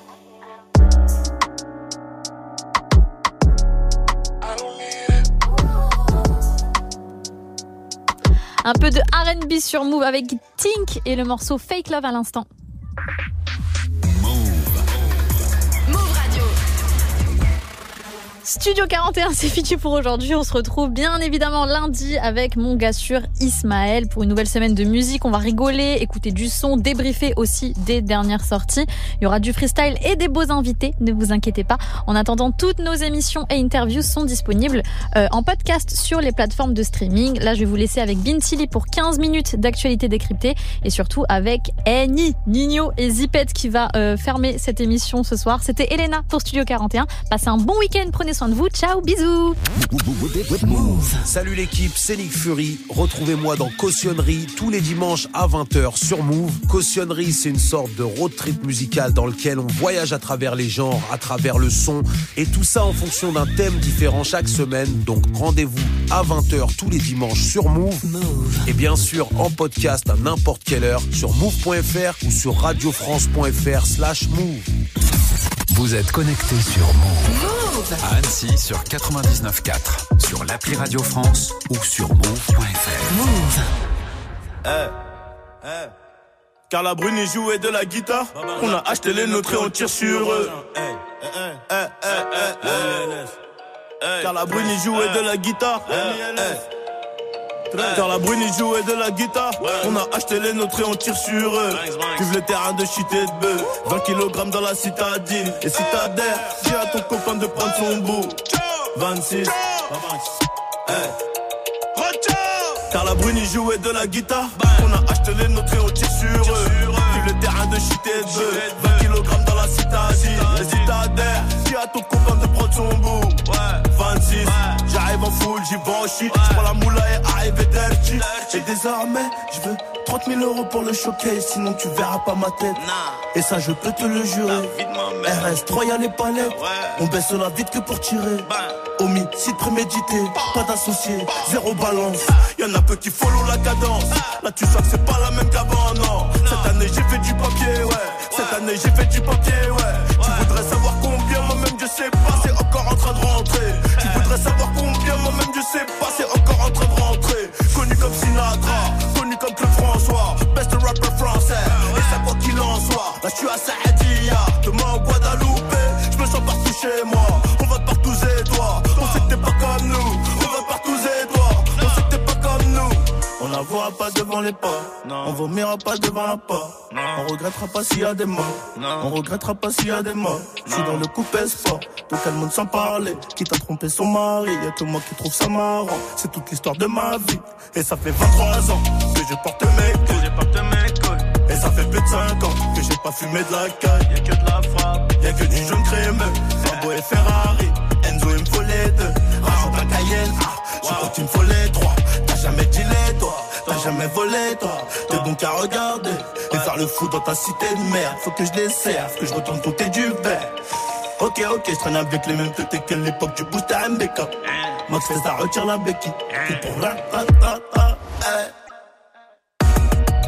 Un peu de R&B sur Move avec Tink et le morceau Fake Love à l'instant. Studio 41, c'est fini pour aujourd'hui. On se retrouve bien évidemment lundi avec mon gars sûr Ismaël pour une nouvelle semaine de musique. On va rigoler, écouter du son, débriefer aussi des dernières sorties. Il y aura du freestyle et des beaux invités, ne vous inquiétez pas. En attendant, toutes nos émissions et interviews sont disponibles euh, en podcast sur les plateformes de streaming. Là, je vais vous laisser avec Bintili pour 15 minutes d'actualité décryptée et surtout avec Eni, Nino et Zipette qui va euh, fermer cette émission ce soir. C'était Elena pour Studio 41. Passez un bon week-end, prenez Ciao, bisous. Salut l'équipe, c'est Nick Fury. Retrouvez-moi dans Cautionnerie tous les dimanches à 20h sur Move. Cautionnerie, c'est une sorte de road trip musical dans lequel on voyage à travers les genres, à travers le son, et tout ça en fonction d'un thème différent chaque semaine. Donc rendez-vous à 20h tous les dimanches sur Move. Et bien sûr en podcast à n'importe quelle heure sur move.fr ou sur radiofrance.fr slash move. Vous êtes connecté sur Move. À Annecy sur 99.4, sur l'appli Radio France ou sur move.fr. Move. Carla Bruni jouait de la guitare. On a acheté les nôtres et on tire sur eux. Eh, eh, eh, eh. Carla Bruni jouait de la guitare. Carla Bruni jouait de la guitare. On a acheté les nôtres et on tire sur eux. Vive le terrain de shit et de bœuf. 20 kg dans la citadine. Et si t'adhères, dis à ton copain de prendre son bout. 26. Carla Bruni jouait de la guitare. On a acheté les nôtres et on tire sur eux. Vive le terrain de shit et de bœuf. 20 kg dans la citadine. Et si t'adhères, dis à ton copain de prendre son bout. 26. J'arrive en full, j'y. J'prends la moula et arrive et. Et désormais, je veux 30 000 euros pour le showcase. Sinon, tu verras pas ma tête. Et ça, je peux te le jurer. RS3, y'a les palettes. On baisse la vite que pour tirer. Homicide prémédité, pas d'associé, zéro balance. Y'en a peu qui follow la cadence. Là, tu sens que c'est pas la même qu'avant, non. Cette année, j'ai fait du papier, ouais. Cette année, j'ai fait du papier, ouais. Tu voudrais savoir combien, moi-même, je sais pas, c'est encore en train de rentrer. Tu voudrais savoir combien, moi-même, je sais pas, c'est encore en train de rentrer. Connu comme Sinatra, connu comme Claude François, best rapper français. Et ça, quoi qu'il en soit, là, je suis à Sahadia, demain au Guadeloupe. Je me sens partout chez moi, On n'avouera pas devant les pas, on vomira pas devant la porte. On regrettera pas s'il y a des morts, on regrettera pas s'il y a des morts. Je suis dans le coupé sport, donc elle monte sans parler. Qui t'a trompé son mari, y'a que moi qui trouve ça marrant. C'est toute l'histoire de ma vie, et ça fait 23 ans que je porte mes couilles. Et ça fait plus de 5 ans que j'ai pas fumé de la caille. Y'a que de la frappe, y'a que du jaune crémeux. Lambo et Ferrari, Enzo il me faut les deux. Rajoute un Cayenne, ah, je crois qu'il me faut les trois. T'as jamais toi, t'as jamais volé toi. T'es donc à regarder et faire le fou dans ta cité de merde. Faut que je les serve, que je retourne côté du verre. Ok, ok, je traîne avec les mêmes têtes qu'à l'époque du boost à MBK. Max ça, retire la béquille. Tout pour la ta ta ta.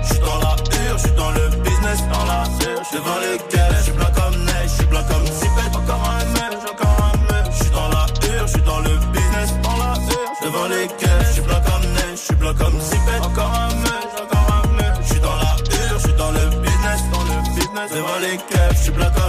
J'suis dans la hure, j'suis dans le business, dans la hure, j'suis devant les caisses, j'suis blanc comme neige, j'suis blanc comme Zipette, encore un mec, encore un mec. J'suis dans la hure, j'suis dans le business, dans la hure, j'suis devant les j'suis blanc comme neige, j'suis blanc comme Zipette, encore business, devant